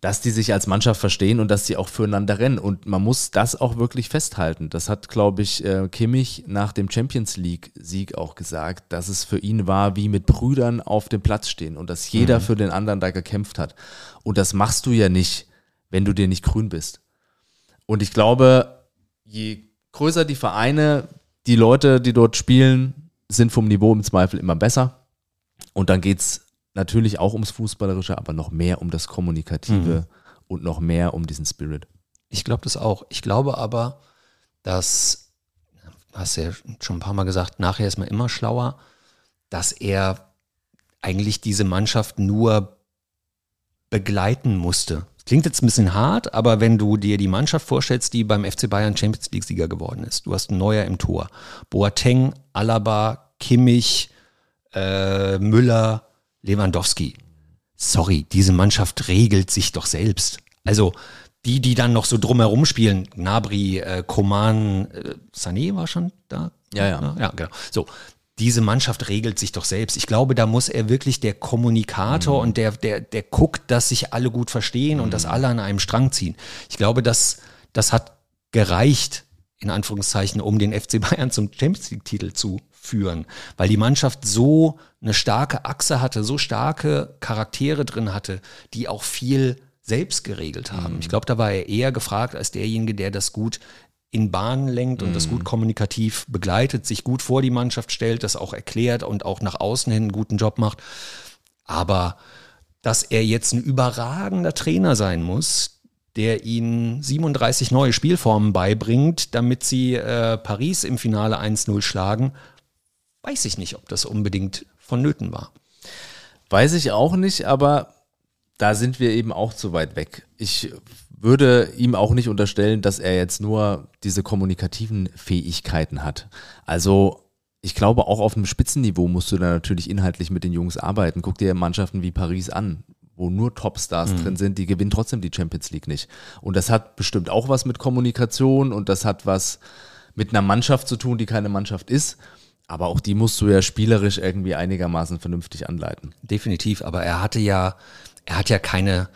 dass die sich als Mannschaft verstehen und dass sie auch füreinander rennen. Und man muss das auch wirklich festhalten. Das hat, glaube ich, äh, Kimmich nach dem Champions League-Sieg auch gesagt, dass es für ihn war, wie mit Brüdern auf dem Platz stehen und dass jeder für den anderen da gekämpft hat. Und das machst du ja nicht, wenn du dir nicht grün bist. Und ich glaube, je größer die Vereine, die Leute, die dort spielen, sind vom Niveau im Zweifel immer besser. Und dann geht's natürlich auch ums Fußballerische, aber noch mehr um das Kommunikative und noch mehr um diesen Spirit. Ich glaube das auch. Ich glaube aber, dass, du hast ja schon ein paar Mal gesagt, nachher ist man immer schlauer, dass er eigentlich diese Mannschaft nur begleiten musste. Klingt jetzt ein bisschen hart, aber wenn du dir die Mannschaft vorstellst, die beim FC Bayern Champions League-Sieger geworden ist, du hast Neuer im Tor. Boateng, Alaba, Kimmich, äh, Müller, Lewandowski. Sorry, diese Mannschaft regelt sich doch selbst. Also die, die dann noch so drumherum spielen, Gnabry, äh, Coman, äh, Sané war schon da? Ja, ja. Ja, genau. So, diese Mannschaft regelt sich doch selbst. Ich glaube, da muss er wirklich der Kommunikator und der, der, der guckt, dass sich alle gut verstehen und dass alle an einem Strang ziehen. Ich glaube, das, das hat gereicht, in Anführungszeichen, um den FC Bayern zum Champions League-Titel zu führen, weil die Mannschaft so eine starke Achse hatte, so starke Charaktere drin hatte, die auch viel selbst geregelt haben. Ich glaube, da war er eher gefragt als derjenige, der das gut in Bahnen lenkt und das gut kommunikativ begleitet, sich gut vor die Mannschaft stellt, das auch erklärt und auch nach außen hin einen guten Job macht. Aber dass er jetzt ein überragender Trainer sein muss, der ihnen 37 neue Spielformen beibringt, damit sie äh, Paris im Finale 1-0 schlagen, weiß ich nicht, ob das unbedingt vonnöten war. Weiß ich auch nicht, aber da sind wir eben auch zu weit weg. Ich würde ihm auch nicht unterstellen, dass er jetzt nur diese kommunikativen Fähigkeiten hat. Also ich glaube, auch auf einem Spitzenniveau musst du da natürlich inhaltlich mit den Jungs arbeiten. Guck dir Mannschaften wie Paris an, wo nur Topstars drin sind, die gewinnen trotzdem die Champions League nicht. Und das hat bestimmt auch was mit Kommunikation und das hat was mit einer Mannschaft zu tun, die keine Mannschaft ist. Aber auch die musst du ja spielerisch irgendwie einigermaßen vernünftig anleiten. Definitiv, aber er hatte ja, er hat ja keine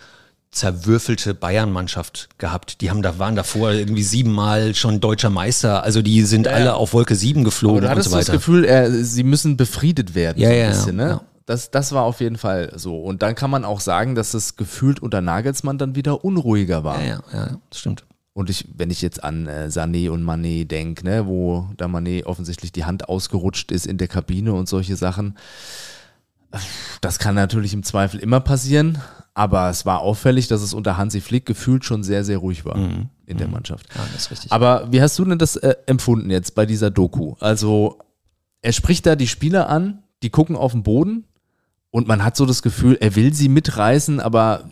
zerwürfelte Bayern-Mannschaft gehabt. Die haben da, waren davor irgendwie siebenmal schon deutscher Meister. Also die sind Ja, ja. alle auf Wolke sieben geflogen Aber du und hattest so das weiter. Gefühl, er, sie müssen befriedet werden. Ja, so ein ja, bisschen, ne? ja. Das, das war auf jeden Fall so. Und dann kann man auch sagen, dass es gefühlt unter Nagelsmann dann wieder unruhiger war. ja, ja, ja, das stimmt. Und ich, wenn ich jetzt an äh, Sané und Mané denke, ne, wo da Mané offensichtlich die Hand ausgerutscht ist in der Kabine und solche Sachen, das kann natürlich im Zweifel immer passieren. Aber es war auffällig, dass es unter Hansi Flick gefühlt schon sehr, sehr ruhig war in der Mannschaft. Ja, das ist richtig. Aber wie hast du denn das äh, empfunden jetzt bei dieser Doku? Also, er spricht da die Spieler an, die gucken auf den Boden und man hat so das Gefühl, er will sie mitreißen, aber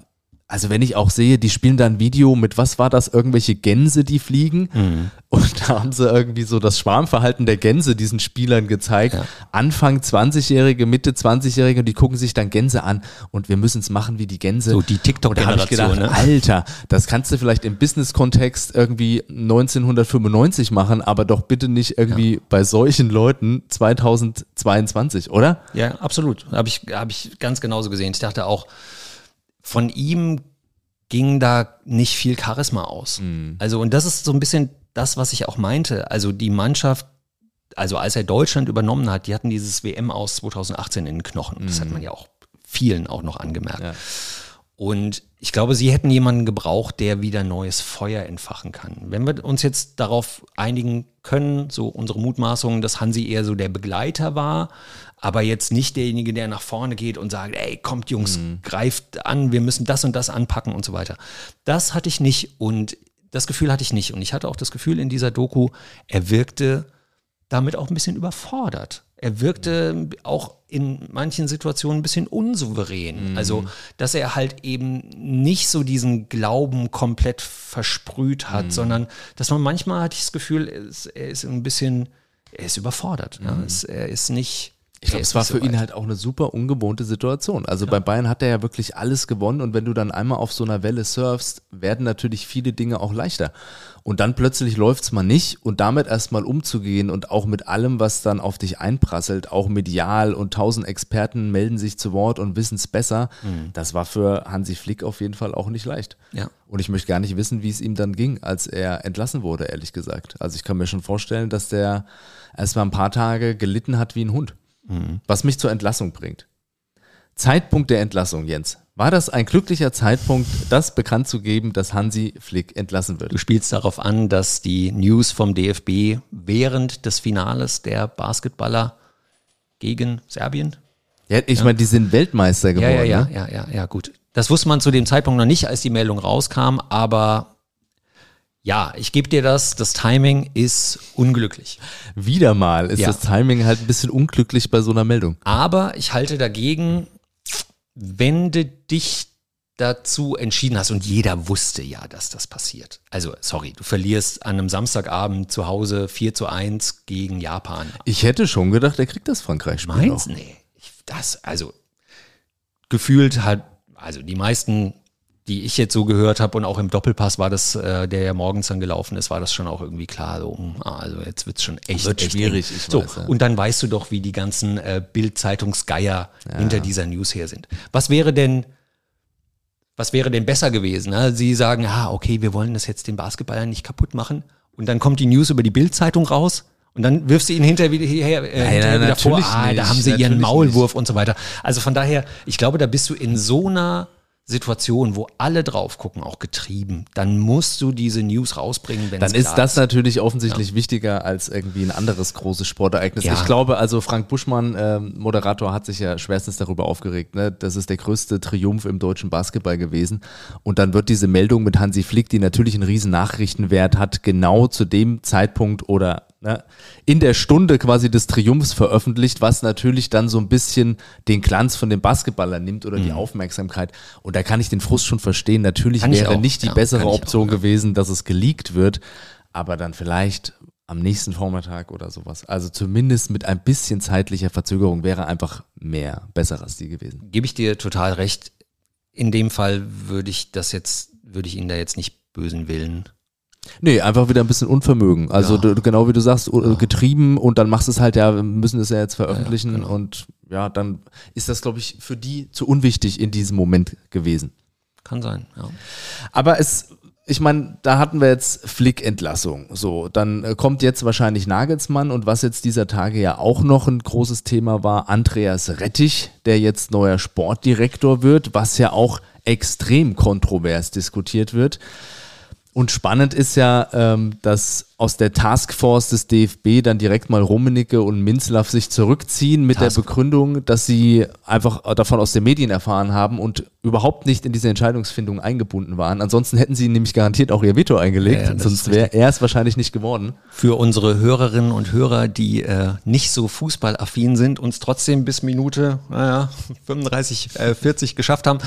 also wenn ich auch sehe, die spielen da ein Video mit, was war das, irgendwelche Gänse, die fliegen und da haben sie irgendwie so das Schwarmverhalten der Gänse diesen Spielern gezeigt. Ja. Anfang 20-Jährige, Mitte 20-Jährige und die gucken sich dann Gänse an und wir müssen es machen wie die Gänse. So die TikTok-Generation, ne? Alter, das kannst du vielleicht im Business-Kontext irgendwie 1995 machen, aber doch bitte nicht irgendwie bei solchen Leuten 2022, oder? Ja, absolut. Habe ich, hab ich ganz genauso gesehen. Ich dachte auch, von ihm ging da nicht viel Charisma aus. Also, und das ist so ein bisschen das, was ich auch meinte. Also die Mannschaft, also als er Deutschland übernommen hat, die hatten dieses WM aus 2018 in den Knochen. Das hat man ja auch vielen auch noch angemerkt. Ja. Und ich glaube, sie hätten jemanden gebraucht, der wieder neues Feuer entfachen kann. Wenn wir uns jetzt darauf einigen können, so unsere Mutmaßungen, dass Hansi eher so der Begleiter war, aber jetzt nicht derjenige, der nach vorne geht und sagt, ey, kommt Jungs, greift an, wir müssen das und das anpacken und so weiter. Das hatte ich nicht und das Gefühl hatte ich nicht. Und ich hatte auch das Gefühl in dieser Doku, er wirkte damit auch ein bisschen überfordert. Er wirkte auch in manchen Situationen ein bisschen unsouverän. Also, dass er halt eben nicht so diesen Glauben komplett versprüht hat, sondern dass man manchmal hatte ich das Gefühl, er ist, er ist ein bisschen, er ist überfordert. Ja? Es, er ist nicht. Ich glaube, es war für ihn halt auch eine super ungewohnte Situation. Also bei Bayern hat er ja wirklich alles gewonnen und wenn du dann einmal auf so einer Welle surfst, werden natürlich viele Dinge auch leichter. Und dann plötzlich läuft's mal nicht und damit erstmal umzugehen und auch mit allem, was dann auf dich einprasselt, auch medial und tausend Experten melden sich zu Wort und wissen's besser, das war für Hansi Flick auf jeden Fall auch nicht leicht. Ja. Und ich möchte gar nicht wissen, wie es ihm dann ging, als er entlassen wurde, ehrlich gesagt. Also ich kann mir schon vorstellen, dass der erst mal ein paar Tage gelitten hat wie ein Hund. Was mich zur Entlassung bringt. Zeitpunkt der Entlassung, Jens. War das ein glücklicher Zeitpunkt, das bekannt zu geben, dass Hansi Flick entlassen wird? Du spielst darauf an, dass die News vom DFB während des Finales der Basketballer gegen Serbien Ja, ich meine, die sind Weltmeister geworden. Ja, ja, Ne? ja, ja, ja, ja, gut. Das wusste man zu dem Zeitpunkt noch nicht, als die Meldung rauskam, aber ja, ich gebe dir das, das Timing ist unglücklich. Wieder mal ist Ja. das Timing halt ein bisschen unglücklich bei so einer Meldung. Aber ich halte dagegen, wenn du dich dazu entschieden hast und jeder wusste ja, dass das passiert. Also, sorry, du verlierst an einem Samstagabend zu Hause 4 zu 1 gegen Japan. Ich hätte schon gedacht, er kriegt das Frankreich-Spiel Meins? Nee. Ich, das, also, gefühlt hat, also die meisten, die ich jetzt so gehört habe und auch im Doppelpass war das, äh, der ja morgens dann gelaufen ist, war das schon auch irgendwie klar, so, hm, ah, also jetzt wird's schon echt, Wird echt schwierig, eng. so, weiß, ja. Und dann weißt du doch, wie die ganzen äh, Bild-Zeitungsgeier hinter dieser News her sind. Was wäre denn, was wäre denn besser gewesen? Ne? Sie sagen, ah, okay, wir wollen das jetzt den Basketballern nicht kaputt machen. Und dann kommt die News über die Bild-Zeitung raus. Und dann wirfst du ihn hinterher wieder, her, äh, hinterher nein, wieder vor, ah, da nicht, haben sie ihren Maulwurf und so weiter. Also von daher, ich glaube, da bist du in so einer Situation, wo alle drauf gucken, auch getrieben. Dann musst du diese News rausbringen, wenn Dann ist das natürlich offensichtlich wichtiger als irgendwie ein anderes großes Sportereignis. Ja. Ich glaube, also Frank Buschmann, ähm, Moderator, hat sich ja schwerstens darüber aufgeregt. Ne? Das ist der größte Triumph im deutschen Basketball gewesen. Und dann wird diese Meldung mit Hansi Flick, die natürlich einen riesen Nachrichtenwert hat, genau zu dem Zeitpunkt oder ne, in der Stunde quasi des Triumphs veröffentlicht, was natürlich dann so ein bisschen den Glanz von dem Basketballer nimmt oder Mhm. die Aufmerksamkeit. Und da kann ich den Frust schon verstehen. Natürlich Kann wäre auch, nicht die ja, bessere ich auch, Option ja. gewesen, dass es geleakt wird, aber dann vielleicht am nächsten Vormittag oder sowas. Also zumindest mit ein bisschen zeitlicher Verzögerung wäre einfach mehr besserer Stil gewesen. gebe ich dir total recht. In dem Fall würde ich das jetzt, würde ich Ihnen da jetzt nicht bösen Willen Nee, einfach wieder ein bisschen Unvermögen. Also Ja. du, genau wie du sagst, u- getrieben und dann machst du es halt, ja, wir müssen es ja jetzt veröffentlichen genau. und ja, dann ist das, glaube ich, für die zu unwichtig in diesem Moment gewesen. Kann sein, ja. Aber es, ich meine, da hatten wir jetzt Flick-Entlassung. So, dann äh, kommt jetzt wahrscheinlich Nagelsmann und was jetzt dieser Tage ja auch noch ein großes Thema war, Andreas Rettich, der jetzt neuer Sportdirektor wird, was ja auch extrem kontrovers diskutiert wird. Und spannend ist ja, ähm, dass aus der Taskforce des DFB dann direkt mal Rummenigge und Minzlaff sich zurückziehen mit Task- der Begründung, dass sie einfach davon aus den Medien erfahren haben und überhaupt nicht in diese Entscheidungsfindung eingebunden waren. Ansonsten hätten sie nämlich garantiert auch ihr Veto eingelegt, Ja, ja, sonst wäre er es wahrscheinlich nicht geworden. Für unsere Hörerinnen und Hörer, die äh, nicht so fußballaffin sind, uns trotzdem bis Minute naja, 35, äh, 40 geschafft haben.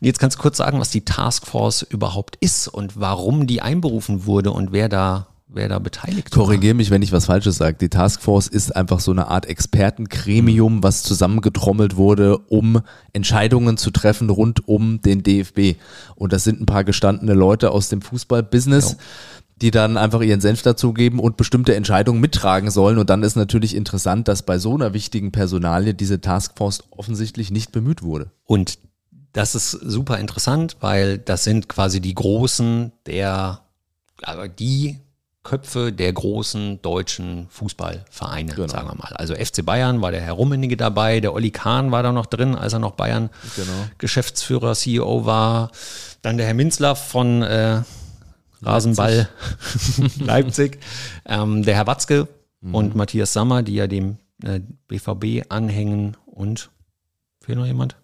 Jetzt kannst du kurz sagen, was die Taskforce überhaupt ist und warum die einberufen wurde und wer da, wer da beteiligt war. Korrigiere mich, wenn ich was Falsches sage. Die Taskforce ist einfach so eine Art Expertengremium, was zusammengetrommelt wurde, um Entscheidungen zu treffen rund um den DFB. Und das sind ein paar gestandene Leute aus dem Fußballbusiness. die dann einfach ihren Senf dazugeben und bestimmte Entscheidungen mittragen sollen. Und dann ist natürlich interessant, dass bei so einer wichtigen Personalie diese Taskforce offensichtlich nicht bemüht wurde. Und das ist super interessant, weil das sind quasi die großen der, aber die Köpfe der großen deutschen Fußballvereine, Genau. sagen wir mal. Also FC Bayern war der Herr Rummenigge dabei, der Olli Kahn war da noch drin, als er noch Bayern Genau. Geschäftsführer, CEO war. Dann der Herr Minzlaff von äh, Rasenball Leipzig, ähm, der Herr Watzke Mhm. und Matthias Sammer, die ja dem äh, BVB anhängen und fehlt noch jemand?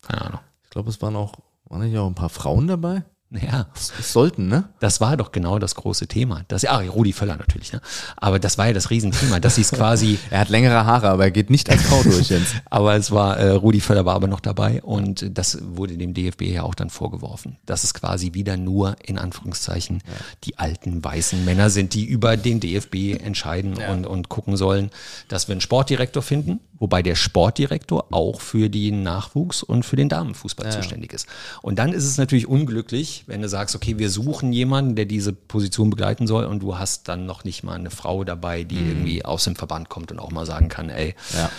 Keine Ahnung. Ich glaube, es waren auch, waren nicht auch ein paar Frauen dabei? Ja, Es sollten, ne? das war doch genau das große Thema. Das, ja, Rudi Völler natürlich, ne? Aber das war ja das Riesenthema, dass sie es quasi Er hat längere Haare, aber er geht nicht als Frau durch, Jens. Aber es war, äh, Rudi Völler war aber noch dabei und das wurde dem DFB ja auch dann vorgeworfen, dass es quasi wieder nur in Anführungszeichen die alten weißen Männer sind, die über den DFB entscheiden und, und gucken sollen, dass wir einen Sportdirektor finden, wobei der Sportdirektor auch für den Nachwuchs und für den Damenfußball zuständig ist. Und dann ist es natürlich unglücklich, wenn du sagst, okay, wir suchen jemanden, der diese Position begleiten soll und du hast dann noch nicht mal eine Frau dabei, die irgendwie aus dem Verband kommt und auch mal sagen kann, ey, Ja.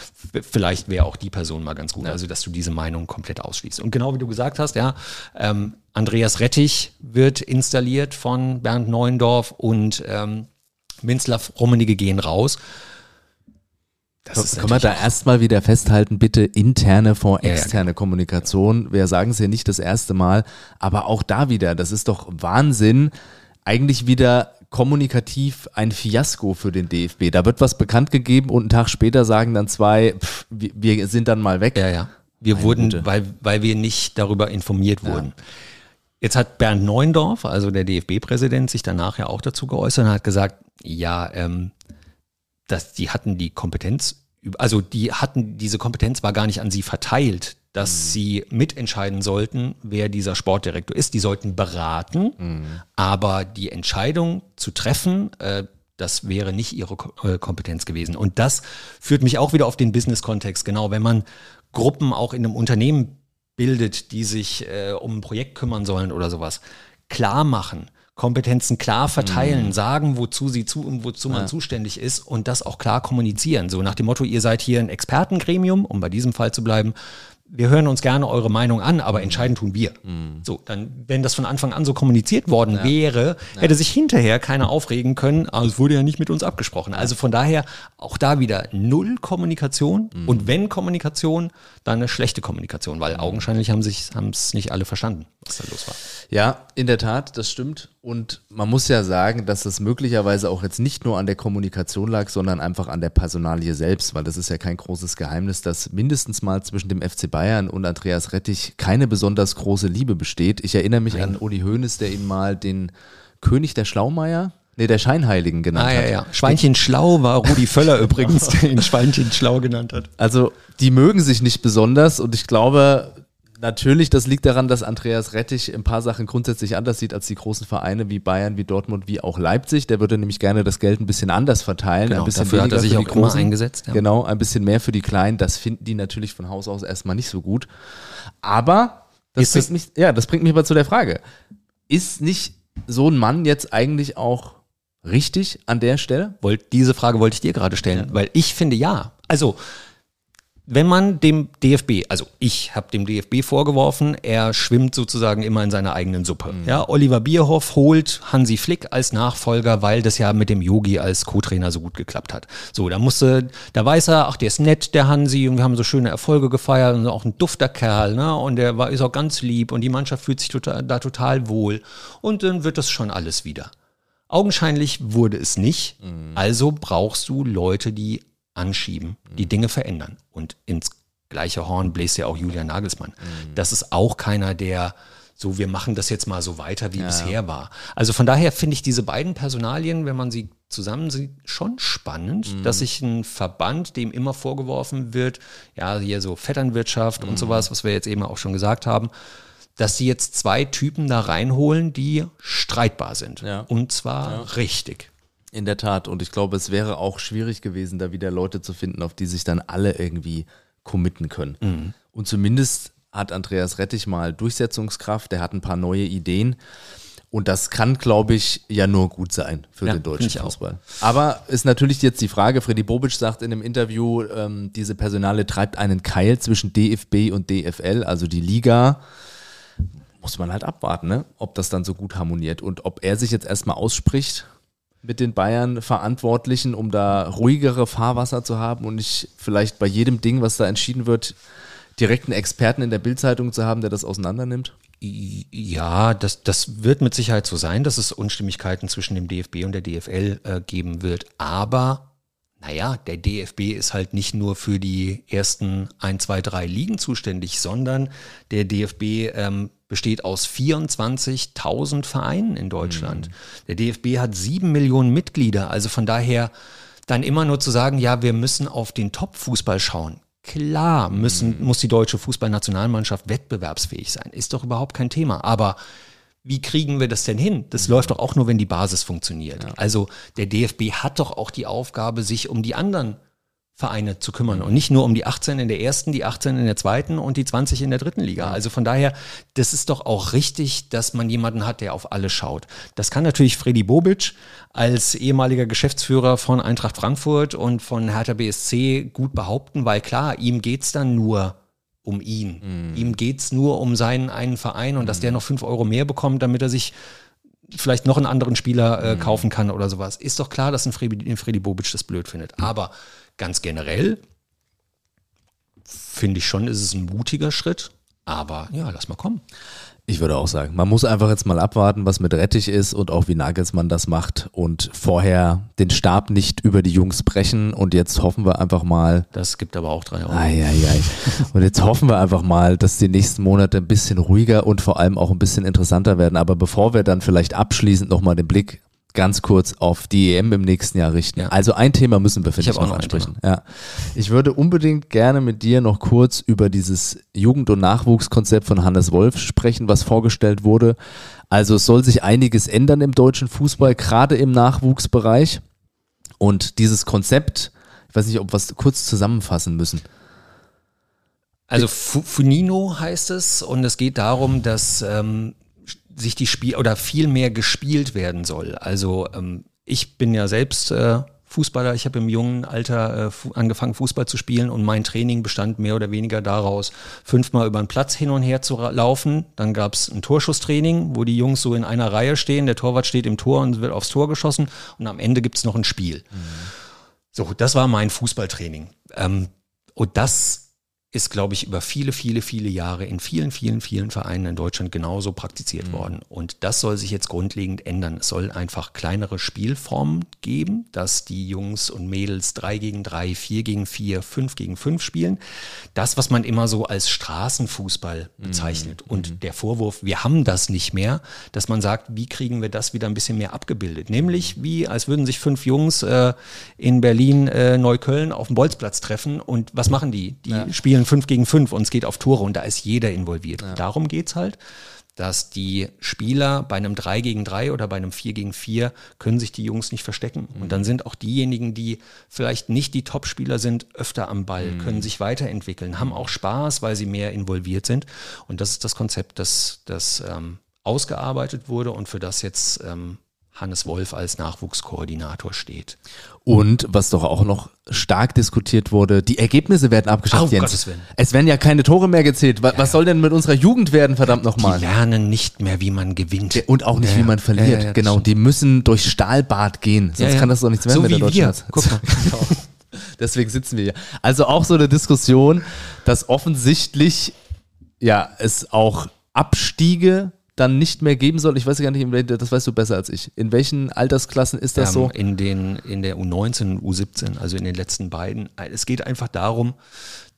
vielleicht wäre auch die Person mal ganz gut. Also, dass du diese Meinung komplett ausschließt. Und genau wie du gesagt hast, ja, ähm, Andreas Rettich wird installiert von Bernd Neuendorf und ähm, Minzlaff Rummenigge gehen raus. Das Können wir da erstmal wieder festhalten, bitte interne vor Ja, ja, externe Kommunikation. Wir sagen es ja nicht das erste Mal, aber auch da wieder, das ist doch Wahnsinn. Eigentlich wieder kommunikativ ein Fiasko für den DFB. Da wird was bekannt gegeben und einen Tag später sagen dann zwei, pff, wir, sind dann mal weg. Ja, ja. Wir Meine wurden, weil, weil wir nicht darüber informiert wurden. Jetzt hat Bernd Neuendorf, also der DFB-Präsident, sich danach ja auch dazu geäußert und hat gesagt, ja, ähm, dass die hatten die Kompetenz, also die hatten, diese Kompetenz war gar nicht an sie verteilt, dass sie mitentscheiden sollten, wer dieser Sportdirektor ist. Die sollten beraten, aber die Entscheidung zu treffen, äh, das wäre nicht ihre äh, Kompetenz gewesen. Und das führt mich auch wieder auf den Business-Kontext. Genau, wenn man Gruppen auch in einem Unternehmen bildet, die sich äh, um ein Projekt kümmern sollen oder sowas, klar machen, Kompetenzen klar verteilen, sagen, wozu sie zu und wozu man zuständig ist und das auch klar kommunizieren. So nach dem Motto, ihr seid hier ein Expertengremium, um bei diesem Fall zu bleiben. Wir hören uns gerne eure Meinung an, aber entscheiden tun wir. So, dann, wenn das von Anfang an so kommuniziert worden wäre, hätte sich hinterher keiner aufregen können, aber es wurde ja nicht mit uns abgesprochen. Also von daher auch da wieder null Kommunikation und wenn Kommunikation, dann eine schlechte Kommunikation, weil augenscheinlich haben sich haben es nicht alle verstanden, was da los war. Ja, in der Tat, das stimmt. Und man muss ja sagen, dass das möglicherweise auch jetzt nicht nur an der Kommunikation lag, sondern einfach an der Personalie selbst, weil das ist ja kein großes Geheimnis, dass mindestens mal zwischen dem FC Bayern und Andreas Rettich keine besonders große Liebe besteht. Ich erinnere mich an Uli Hoeneß, der ihn mal den König der Schlaumeier, nee, der Scheinheiligen genannt Ah, ja, hat. ja. Schweinchen Schlau war Rudi Völler übrigens, der ihn Schweinchen Schlau genannt hat. Also die mögen sich nicht besonders und ich glaube natürlich, das liegt daran, dass Andreas Rettich ein paar Sachen grundsätzlich anders sieht als die großen Vereine wie Bayern, wie Dortmund, wie auch Leipzig. Der würde nämlich gerne das Geld ein bisschen anders verteilen, Genau, ein bisschen dafür hat er sich auch immer Großen. eingesetzt, ja. Genau, ein bisschen mehr für die Kleinen. Das finden die natürlich von Haus aus erstmal nicht so gut. Aber das Ist das- bringt mich, ja, das bringt mich aber zu der Frage: Ist nicht so ein Mann jetzt eigentlich auch richtig an der Stelle? Wollt, diese Frage wollte ich dir gerade stellen, ja. weil ich finde ja. Also wenn man dem DFB, also ich habe dem DFB vorgeworfen, er schwimmt sozusagen immer in seiner eigenen Suppe. Mhm. Ja, Oliver Bierhoff holt Hansi Flick als Nachfolger, weil das ja mit dem Yogi als Co-Trainer so gut geklappt hat. So, da musste, da weiß er, ach, der ist nett, der Hansi, und wir haben so schöne Erfolge gefeiert und auch ein dufter Kerl, ne? Und der war, ist auch ganz lieb und die Mannschaft fühlt sich total, da total wohl. Und dann wird das schon alles wieder. Augenscheinlich wurde es nicht. Mhm. Also brauchst du Leute, die anschieben, die mhm. Dinge verändern. Und ins gleiche Horn bläst ja auch Julian Nagelsmann. Mhm. Das ist auch keiner, der so, wir machen das jetzt mal so weiter, wie ja. bisher war. Also von daher finde ich diese beiden Personalien, wenn man sie zusammen sieht, schon spannend, mhm. dass sich ein Verband, dem immer vorgeworfen wird, ja, hier so Vetternwirtschaft mhm. und sowas, was wir jetzt eben auch schon gesagt haben, dass sie jetzt zwei Typen da reinholen, die streitbar sind. Ja. Und zwar ja. richtig. In der Tat. Und ich glaube, es wäre auch schwierig gewesen, da wieder Leute zu finden, auf die sich dann alle irgendwie committen können. Mhm. Und zumindest hat Andreas Rettich mal Durchsetzungskraft, der hat ein paar neue Ideen. Und das kann, glaube ich, ja nur gut sein für ja, den deutschen Fußball. Auch. Aber ist natürlich jetzt die Frage, Freddy Bobic sagt in einem Interview, ähm, diese Personale treibt einen Keil zwischen DFB und DFL, also die Liga. Muss man halt abwarten, ne? ob das dann so gut harmoniert und ob er sich jetzt erstmal ausspricht mit den Bayern Verantwortlichen, um da ruhigere Fahrwasser zu haben und nicht vielleicht bei jedem Ding, was da entschieden wird, direkt einen Experten in der Bildzeitung zu haben, der das auseinandernimmt? Ja, das, das wird mit Sicherheit so sein, dass es Unstimmigkeiten zwischen dem DFB und der DFL äh, geben wird. Aber, naja, der DFB ist halt nicht nur für die ersten ein, zwei, drei Ligen zuständig, sondern der DFB ähm, besteht aus 24.000 Vereinen in Deutschland. Mhm. Der DFB hat sieben Millionen Mitglieder. Also von daher dann immer nur zu sagen, ja, wir müssen auf den Top-Fußball schauen. Klar müssen, mhm. muss die deutsche Fußballnationalmannschaft wettbewerbsfähig sein. Ist doch überhaupt kein Thema. Aber wie kriegen wir das denn hin? Das mhm. läuft doch auch nur, wenn die Basis funktioniert. Ja. Also der DFB hat doch auch die Aufgabe, sich um die anderen Vereine zu kümmern und nicht nur um die 18 in der ersten, die 18 in der zweiten und die 20 in der dritten Liga. Also von daher, das ist doch auch richtig, dass man jemanden hat, der auf alle schaut. Das kann natürlich Freddy Bobic als ehemaliger Geschäftsführer von Eintracht Frankfurt und von Hertha BSC gut behaupten, weil klar, ihm geht's dann nur um ihn. Mhm. Ihm geht's nur um seinen einen Verein und mhm. dass der noch fünf Euro mehr bekommt, damit er sich vielleicht noch einen anderen Spieler äh, mhm. kaufen kann oder sowas. Ist doch klar, dass ein Freddy, ein Freddy Bobic das blöd findet. Aber Ganz generell finde ich schon, ist es ein mutiger Schritt, aber ja, lass mal kommen. Ich würde auch sagen, man muss einfach jetzt mal abwarten, was mit Rettich ist und auch wie Nagelsmann das macht und vorher den Stab nicht über die Jungs brechen und jetzt hoffen wir einfach mal. Das gibt aber auch drei Euro. Ai, ai, ai. Und jetzt hoffen wir einfach mal, dass die nächsten Monate ein bisschen ruhiger und vor allem auch ein bisschen interessanter werden. Aber bevor wir dann vielleicht abschließend nochmal den Blick ganz kurz auf die EM im nächsten Jahr richten. Ja. Also ein Thema müssen wir, finde ich, ich noch ansprechen. Ja. Ich würde unbedingt gerne mit dir noch kurz über dieses Jugend- und Nachwuchskonzept von Hannes Wolf sprechen, was vorgestellt wurde. Also es soll sich einiges ändern im deutschen Fußball, gerade im Nachwuchsbereich. Und dieses Konzept, ich weiß nicht, ob wir es kurz zusammenfassen müssen. Also Funino heißt es und es geht darum, dass ähm, sich die Spiel oder viel mehr gespielt werden soll. Also ähm, ich bin ja selbst äh, Fußballer, ich habe im jungen Alter äh, angefangen Fußball zu spielen und mein Training bestand mehr oder weniger daraus, fünfmal über den Platz hin und her zu laufen. Dann gab es ein Torschusstraining, wo die Jungs so in einer Reihe stehen, der Torwart steht im Tor und wird aufs Tor geschossen und am Ende gibt es noch ein Spiel. Mhm. So, das war mein Fußballtraining. Ähm, und das ist, glaube ich, über viele, viele, viele Jahre in vielen, vielen, vielen Vereinen in Deutschland genauso praktiziert mhm. worden. Und das soll sich jetzt grundlegend ändern. Es soll einfach kleinere Spielformen geben, dass die Jungs und Mädels drei gegen drei, vier gegen vier, fünf gegen fünf spielen. Das, was man immer so als Straßenfußball mhm. bezeichnet. Mhm. Und der Vorwurf, wir haben das nicht mehr, dass man sagt, wie kriegen wir das wieder ein bisschen mehr abgebildet? Nämlich wie, als würden sich fünf Jungs äh, in Berlin, äh, Neukölln auf dem Bolzplatz treffen. Und was machen die? Die ja. spielen spielen fünf gegen fünf und es geht auf Tore und da ist jeder involviert. Ja. Darum geht's halt, dass die Spieler bei einem 3 gegen 3 oder bei einem 4 gegen 4 können sich die Jungs nicht verstecken. Mhm. Und dann sind auch diejenigen, die vielleicht nicht die Top-Spieler sind, öfter am Ball, mhm. können sich weiterentwickeln, haben auch Spaß, weil sie mehr involviert sind. Und das ist das Konzept, das, das ähm, ausgearbeitet wurde und für das jetzt ähm, Hannes Wolf als Nachwuchskoordinator steht. Und was doch auch noch stark diskutiert wurde, die Ergebnisse werden abgeschafft, Auf Jens. Gottes Willen. Es werden ja keine Tore mehr gezählt. Was, was soll denn mit unserer Jugend werden, verdammt Die nochmal? lernen nicht mehr, wie man gewinnt. Und auch nicht, Ja, wie man ja. verliert. Ja, ja, ja, genau, die müssen durch Stahlbad gehen. Sonst Ja, ja. kann das doch nichts werden so mit der wie deutschen wir. Nation. Guck mal. Deswegen sitzen wir hier. Also auch so eine Diskussion, dass offensichtlich ja es auch Abstiege dann nicht mehr geben soll. Ich weiß gar nicht, das weißt du besser als ich. In welchen Altersklassen ist das ähm, so? in, den, in der U19 und U17, also in den letzten beiden. Es geht einfach darum,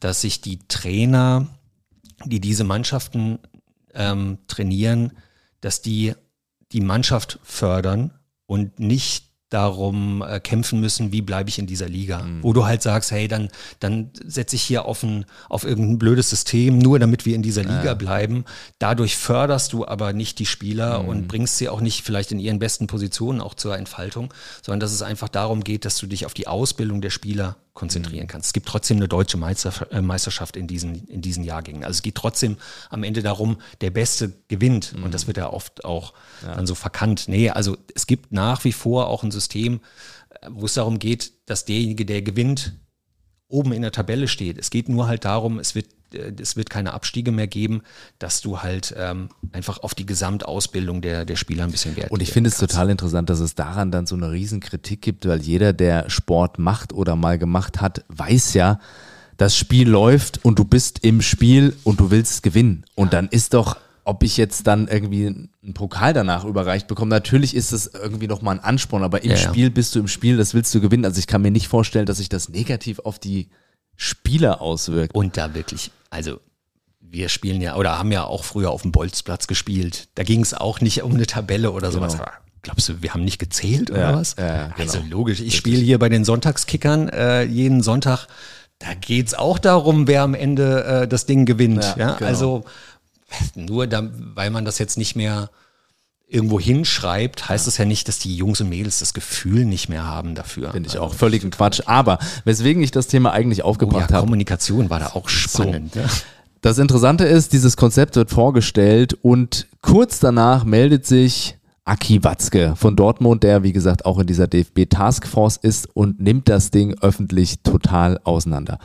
dass sich die Trainer, die diese Mannschaften ähm, trainieren, dass die die Mannschaft fördern und nicht darum äh, kämpfen müssen, wie bleibe ich in dieser Liga. Wo du halt sagst, hey, dann, dann setze ich hier auf, ein, auf irgendein blödes System, nur damit wir in dieser Liga bleiben. Dadurch förderst du aber nicht die Spieler und bringst sie auch nicht vielleicht in ihren besten Positionen auch zur Entfaltung, sondern dass es einfach darum geht, dass du dich auf die Ausbildung der Spieler konzentrieren kannst. Es gibt trotzdem eine deutsche äh, Meisterschaft in diesen, in diesen Jahrgängen. Also es geht trotzdem am Ende darum, der Beste gewinnt. Und das wird ja oft auch dann so verkannt. Nee, also es gibt nach wie vor auch ein System, äh, wo es darum geht, dass derjenige, der gewinnt, oben in der Tabelle steht. Es geht nur halt darum, es wird, es wird keine Abstiege mehr geben, dass du halt ähm, einfach auf die Gesamtausbildung der, der Spieler ein bisschen Wert Und ich finde es total interessant, dass es daran dann so eine Riesenkritik gibt, weil jeder, der Sport macht oder mal gemacht hat, weiß ja, das Spiel läuft und du bist im Spiel und du willst gewinnen. Und dann ist doch, ob ich jetzt dann irgendwie einen Pokal danach überreicht bekomme, natürlich ist es irgendwie nochmal ein Ansporn, aber im Ja, ja. Spiel bist du im Spiel, das willst du gewinnen. Also ich kann mir nicht vorstellen, dass sich das negativ auf die Spieler auswirkt. Und da wirklich, also wir spielen ja oder haben ja auch früher auf dem Bolzplatz gespielt. Da ging es auch nicht um eine Tabelle oder sowas. Genau. Aber Glaubst du, wir haben nicht gezählt oder Ja, was? ja, genau. Also logisch, ich spiele hier bei den Sonntagskickern äh, jeden Sonntag. Da geht's auch darum, wer am Ende äh, das Ding gewinnt. Ja, Ja, genau. Also nur da, weil man das jetzt nicht mehr irgendwo hinschreibt, heißt das ja nicht, dass die Jungs und Mädels das Gefühl nicht mehr haben dafür. Finde ich auch völligen Quatsch. Aber weswegen ich das Thema eigentlich Oh ja, aufgebracht habe, Kommunikation war da auch spannend. Ja. Das Interessante ist, dieses Konzept wird vorgestellt und kurz danach meldet sich Aki Watzke von Dortmund, der wie gesagt auch in dieser DFB-Taskforce ist und nimmt das Ding öffentlich total auseinander.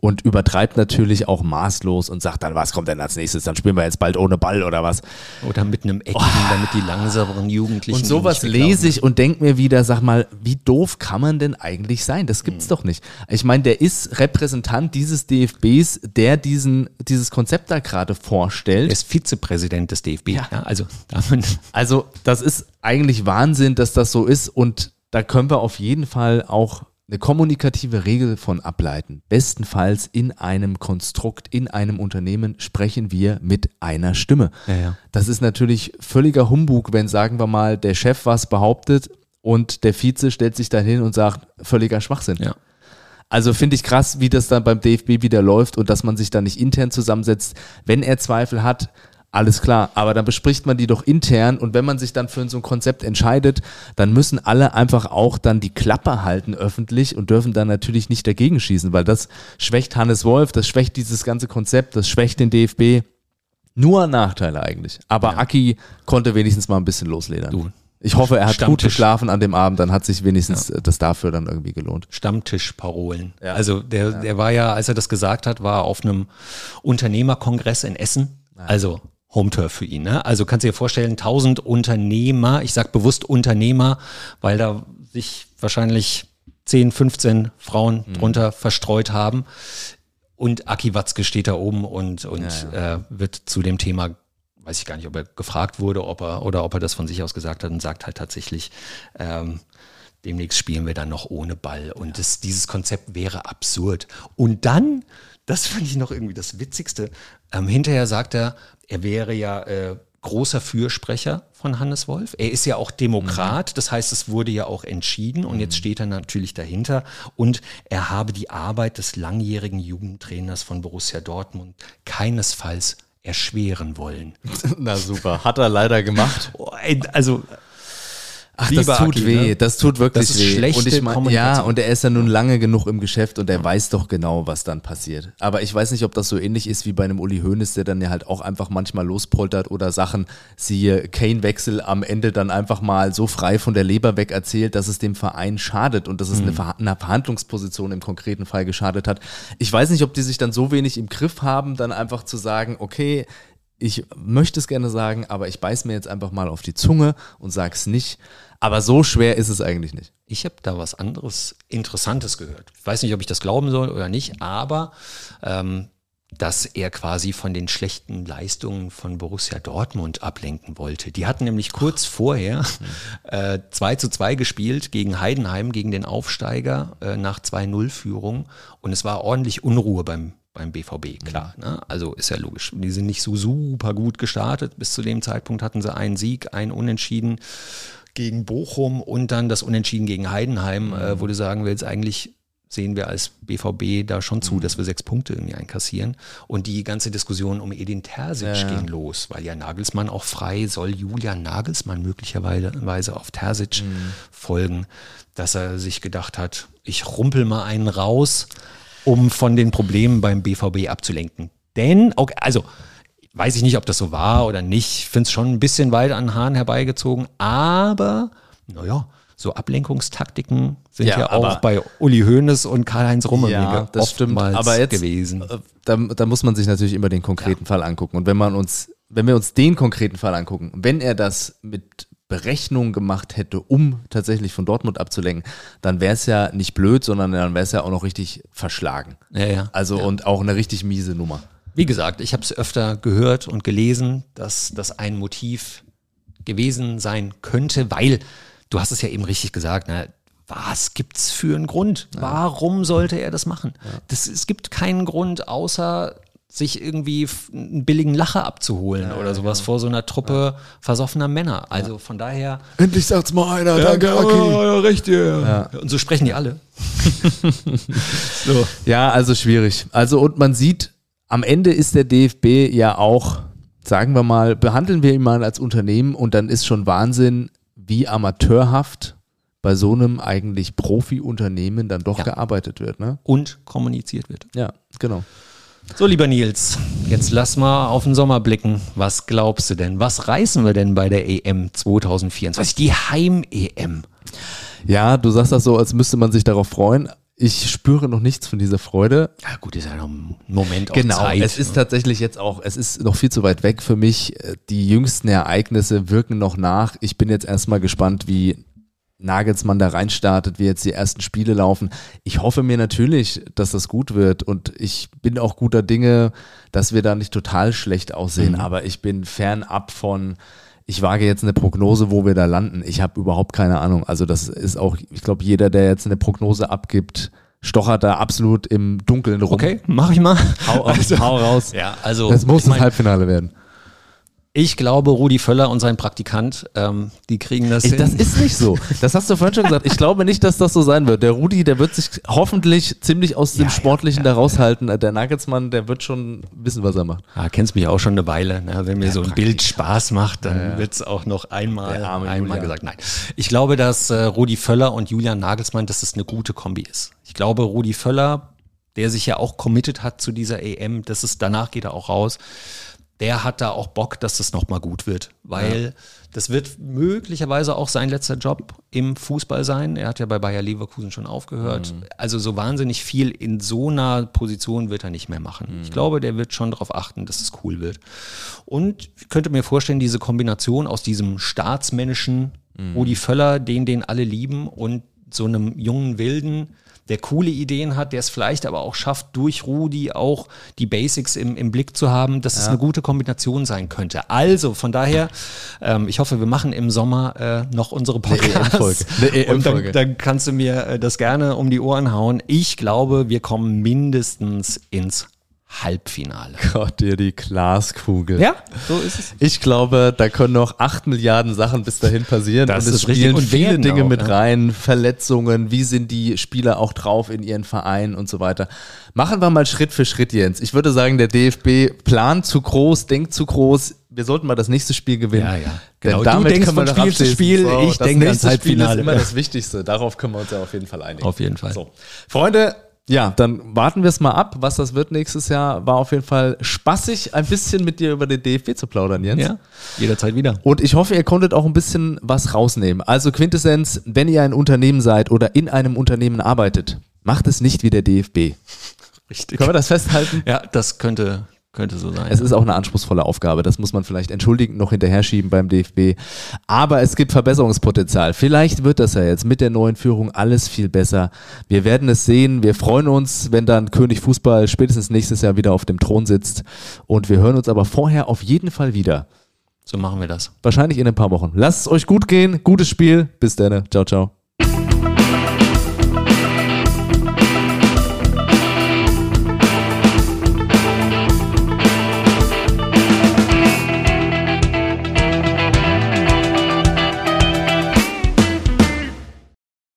Und übertreibt natürlich auch maßlos und sagt dann, was kommt denn als nächstes? Dann spielen wir jetzt bald ohne Ball oder was? Oder mit einem Eckigen, damit die langsameren Jugendlichen. Und sowas lese ich und denke mir wieder, sag mal, wie doof kann man denn eigentlich sein? Das gibt's Hm. doch nicht. Ich meine, der ist Repräsentant dieses DFBs, der diesen, dieses Konzept da gerade vorstellt. Er ist Vizepräsident des DFB. Ja. Ja. also Also, das ist eigentlich Wahnsinn, dass das so ist und da können wir auf jeden Fall auch eine kommunikative Regel von ableiten. Bestenfalls in einem Konstrukt, in einem Unternehmen sprechen wir mit einer Stimme. Ja, ja. Das ist natürlich völliger Humbug, wenn, sagen wir mal, der Chef was behauptet und der Vize stellt sich dann hin und sagt, völliger Schwachsinn. ja. Also finde ich krass, wie das dann beim DFB wieder läuft und dass man sich da nicht intern zusammensetzt. Wenn er Zweifel hat, alles klar, aber dann bespricht man die doch intern und wenn man sich dann für so ein Konzept entscheidet, dann müssen alle einfach auch dann die Klappe halten öffentlich und dürfen dann natürlich nicht dagegen schießen, weil das schwächt Hannes Wolf, das schwächt dieses ganze Konzept, das schwächt den DFB. Nur Nachteile eigentlich. Aber Aki konnte wenigstens mal ein bisschen losledern. Du, ich hoffe, er hat gut Stammtisch. geschlafen an dem Abend, dann hat sich wenigstens äh, das dafür dann irgendwie gelohnt. Stammtischparolen. Ja. Also der, der war ja, als er das gesagt hat, war er auf einem Unternehmerkongress in Essen. Also Home-Turf für ihn. Ne? Also kannst du dir vorstellen, 1000 Unternehmer, ich sag bewusst Unternehmer, weil da sich wahrscheinlich 10, 15 Frauen Mhm. drunter verstreut haben. Und Aki Watzke steht da oben und, und Äh, wird zu dem Thema, weiß ich gar nicht, ob er gefragt wurde ob er, oder ob er das von sich aus gesagt hat und sagt halt tatsächlich, ähm, demnächst spielen wir dann noch ohne Ball. Und das, dieses Konzept wäre absurd. Und dann, das fand ich noch irgendwie das Witzigste, ähm, hinterher sagt er, er wäre ja äh, großer Fürsprecher von Hannes Wolf. Er ist ja auch Demokrat, das heißt, es wurde ja auch entschieden und jetzt steht er natürlich dahinter. Und er habe die Arbeit des langjährigen Jugendtrainers von Borussia Dortmund keinesfalls erschweren wollen. Na super, hat er leider gemacht. Oh, Also Ach, das tut Aki, weh, ne? das tut wirklich Das ist weh. schlechte und ich mein, ja, und er ist ja nun lange genug im Geschäft und er weiß doch genau, was dann passiert. Aber ich weiß nicht, ob das so ähnlich ist wie bei einem Uli Hoeneß, der dann ja halt auch einfach manchmal lospoltert oder Sachen, siehe Kane-Wechsel am Ende dann einfach mal so frei von der Leber weg erzählt, dass es dem Verein schadet und dass es eine, Verha- eine Verhandlungsposition im konkreten Fall geschadet hat. Ich weiß nicht, ob die sich dann so wenig im Griff haben, dann einfach zu sagen, okay, ich möchte es gerne sagen, aber ich beiß mir jetzt einfach mal auf die Zunge und sag's nicht. Aber so schwer ist es eigentlich nicht. Ich habe da was anderes Interessantes gehört. Ich weiß nicht, ob ich das glauben soll oder nicht, aber ähm, dass er quasi von den schlechten Leistungen von Borussia Dortmund ablenken wollte. Die hatten nämlich kurz vorher äh, 2 zu 2 gespielt gegen Heidenheim, gegen den Aufsteiger äh, nach 2-0-Führung und es war ordentlich Unruhe beim beim BVB, klar. Ne? Also ist ja logisch. Die sind nicht so super gut gestartet. Bis zu dem Zeitpunkt hatten sie einen Sieg, einen Unentschieden gegen Bochum und dann das Unentschieden gegen Heidenheim, äh, wo du sagen willst, eigentlich sehen wir als BVB da schon zu, dass wir sechs Punkte irgendwie einkassieren. Und die ganze Diskussion um Edin Terzic Ja. ging los, weil ja Nagelsmann auch frei, soll Julian Nagelsmann möglicherweise auf Terzic folgen, dass er sich gedacht hat, ich rumpel mal einen raus, um von den Problemen beim BVB abzulenken. Denn, okay, also weiß ich nicht, ob das so war oder nicht. Ich finde es schon ein bisschen weit an den Haaren herbeigezogen, aber naja, so Ablenkungstaktiken sind Ja, ja, auch bei Uli Hoeneß und Karl-Heinz Rummenigge Ja, das stimmt. oftmals Aber jetzt, gewesen. äh, da, da muss man sich natürlich immer den konkreten Fall angucken. Und wenn man uns, wenn wir uns den konkreten Fall angucken, wenn er das mit Berechnungen gemacht hätte, um tatsächlich von Dortmund abzulenken, dann wäre es ja nicht blöd, sondern dann wäre es ja auch noch richtig verschlagen. Ja, ja. Also und auch eine richtig miese Nummer. Wie gesagt, ich habe es öfter gehört und gelesen, dass das ein Motiv gewesen sein könnte, weil du hast es ja eben richtig gesagt, ne, was gibt's für einen Grund? Warum sollte er das machen? Das, es gibt keinen Grund, außer sich irgendwie einen billigen Lacher abzuholen oder sowas vor so einer Truppe versoffener Männer. Also von daher. Endlich sagt's mal einer, ja, recht, ja. Und so sprechen die alle. so. Ja, also schwierig. Also und man sieht, am Ende ist der DFB ja auch, sagen wir mal, behandeln wir ihn mal als Unternehmen und dann ist schon Wahnsinn, wie amateurhaft bei so einem eigentlich Profi-Unternehmen dann doch Ja. gearbeitet wird. Ne? Und kommuniziert wird. Ja, genau. So, lieber Nils, jetzt lass mal auf den Sommer blicken. Was glaubst du denn? Was reißen wir denn bei der EM 2024? Die Heim-EM. Ja, du sagst das so, als müsste man sich darauf freuen. Ich spüre noch nichts von dieser Freude. Ja, gut, ist ja noch ein Moment Genau, Zeit. es ist tatsächlich jetzt auch, es ist noch viel zu weit weg für mich. Äh, Die jüngsten Ereignisse wirken noch nach. Ich bin jetzt erstmal gespannt, wie Nagelsmann da reinstartet, wie jetzt die ersten Spiele laufen. Ich hoffe mir natürlich, dass das gut wird und ich bin auch guter Dinge, dass wir da nicht total schlecht aussehen, aber ich bin fernab von, ich wage jetzt eine Prognose, wo wir da landen. Ich habe überhaupt keine Ahnung. Also das ist auch, ich glaube, jeder, der jetzt eine Prognose abgibt, stochert da absolut im Dunkeln rum. okay, mach ich mal. Hau, hau raus. Ja, also Es muss ich, mein, das Halbfinale werden. Ich glaube, Rudi Völler und sein Praktikant, ähm, die kriegen das Ich, hin. das ist nicht so. Das hast du vorhin schon gesagt. Ich glaube nicht, dass das so sein wird. Der Rudi, der wird sich hoffentlich ziemlich aus dem Ja, ja, Sportlichen da raushalten. Der Nagelsmann, der wird schon wissen, was er macht. Ja, kennst mich auch schon eine Weile. Ne? Wenn mir so ein Bild Spaß macht, dann wird's auch noch einmal, einmal Julian. gesagt. Nein. Ich glaube, dass äh, Rudi Völler und Julian Nagelsmann, dass das eine gute Kombi ist. Ich glaube, Rudi Völler, der sich ja auch committed hat zu dieser EM, das ist, danach geht er auch raus, der hat da auch Bock, dass das nochmal gut wird. Weil das wird möglicherweise auch sein letzter Job im Fußball sein. Er hat ja bei Bayer Leverkusen schon aufgehört. Also so wahnsinnig viel in so einer Position wird er nicht mehr machen. Ich glaube, der wird schon darauf achten, dass es cool wird. Und ich könnte mir vorstellen, diese Kombination aus diesem staatsmännischen Rudi Völler, den den alle lieben, und so einem jungen Wilden, der coole Ideen hat, der es vielleicht aber auch schafft, durch Rudi auch die Basics im, im Blick zu haben, dass es eine gute Kombination sein könnte. Also von daher, ähm, ich hoffe, wir machen im Sommer äh, noch unsere Podcasts. EM-Folge. Eine Und dann, dann kannst du mir äh, das gerne um die Ohren hauen. Ich glaube, wir kommen mindestens ins Halbfinale. Gott, dir die Glaskugel. Ja, so ist es. Ich glaube, da können noch acht Milliarden Sachen bis dahin passieren. Das und es ist richtig. spielen Und viele Dinge auch, mit ja. rein. Verletzungen, wie sind die Spieler auch drauf in ihren Vereinen und so weiter. Machen wir mal Schritt für Schritt, Jens. Ich würde sagen, der DFB plant zu groß, denkt zu groß. Wir sollten mal das nächste Spiel gewinnen. Ja, ja. Genau, Denn du damit denkst können wir von Spiel zu. Spiel, ich das denke ans nächste Spiel ist Halbfinale. immer das Wichtigste. Darauf können wir uns ja auf jeden Fall einigen. Auf jeden Fall. So. Freunde, ja, dann warten wir es mal ab, was das wird nächstes Jahr. War auf jeden Fall spaßig, ein bisschen mit dir über den DFB zu plaudern, Jens. Ja, jederzeit wieder. Und ich hoffe, ihr konntet auch ein bisschen was rausnehmen. Also Quintessenz, wenn ihr ein Unternehmen seid oder in einem Unternehmen arbeitet, macht es nicht wie der DFB. Richtig. Können wir das festhalten? Ja, das könnte, könnte so sein. Es ist auch eine anspruchsvolle Aufgabe. Das muss man vielleicht entschuldigend noch hinterher schieben beim DFB. Aber es gibt Verbesserungspotenzial. Vielleicht wird das ja jetzt mit der neuen Führung alles viel besser. Wir werden es sehen. Wir freuen uns, wenn dann König Fußball spätestens nächstes Jahr wieder auf dem Thron sitzt. Und wir hören uns aber vorher auf jeden Fall wieder. so machen wir das. Wahrscheinlich in ein paar Wochen. Lasst es euch gut gehen. Gutes Spiel. Bis dann. Ciao, ciao.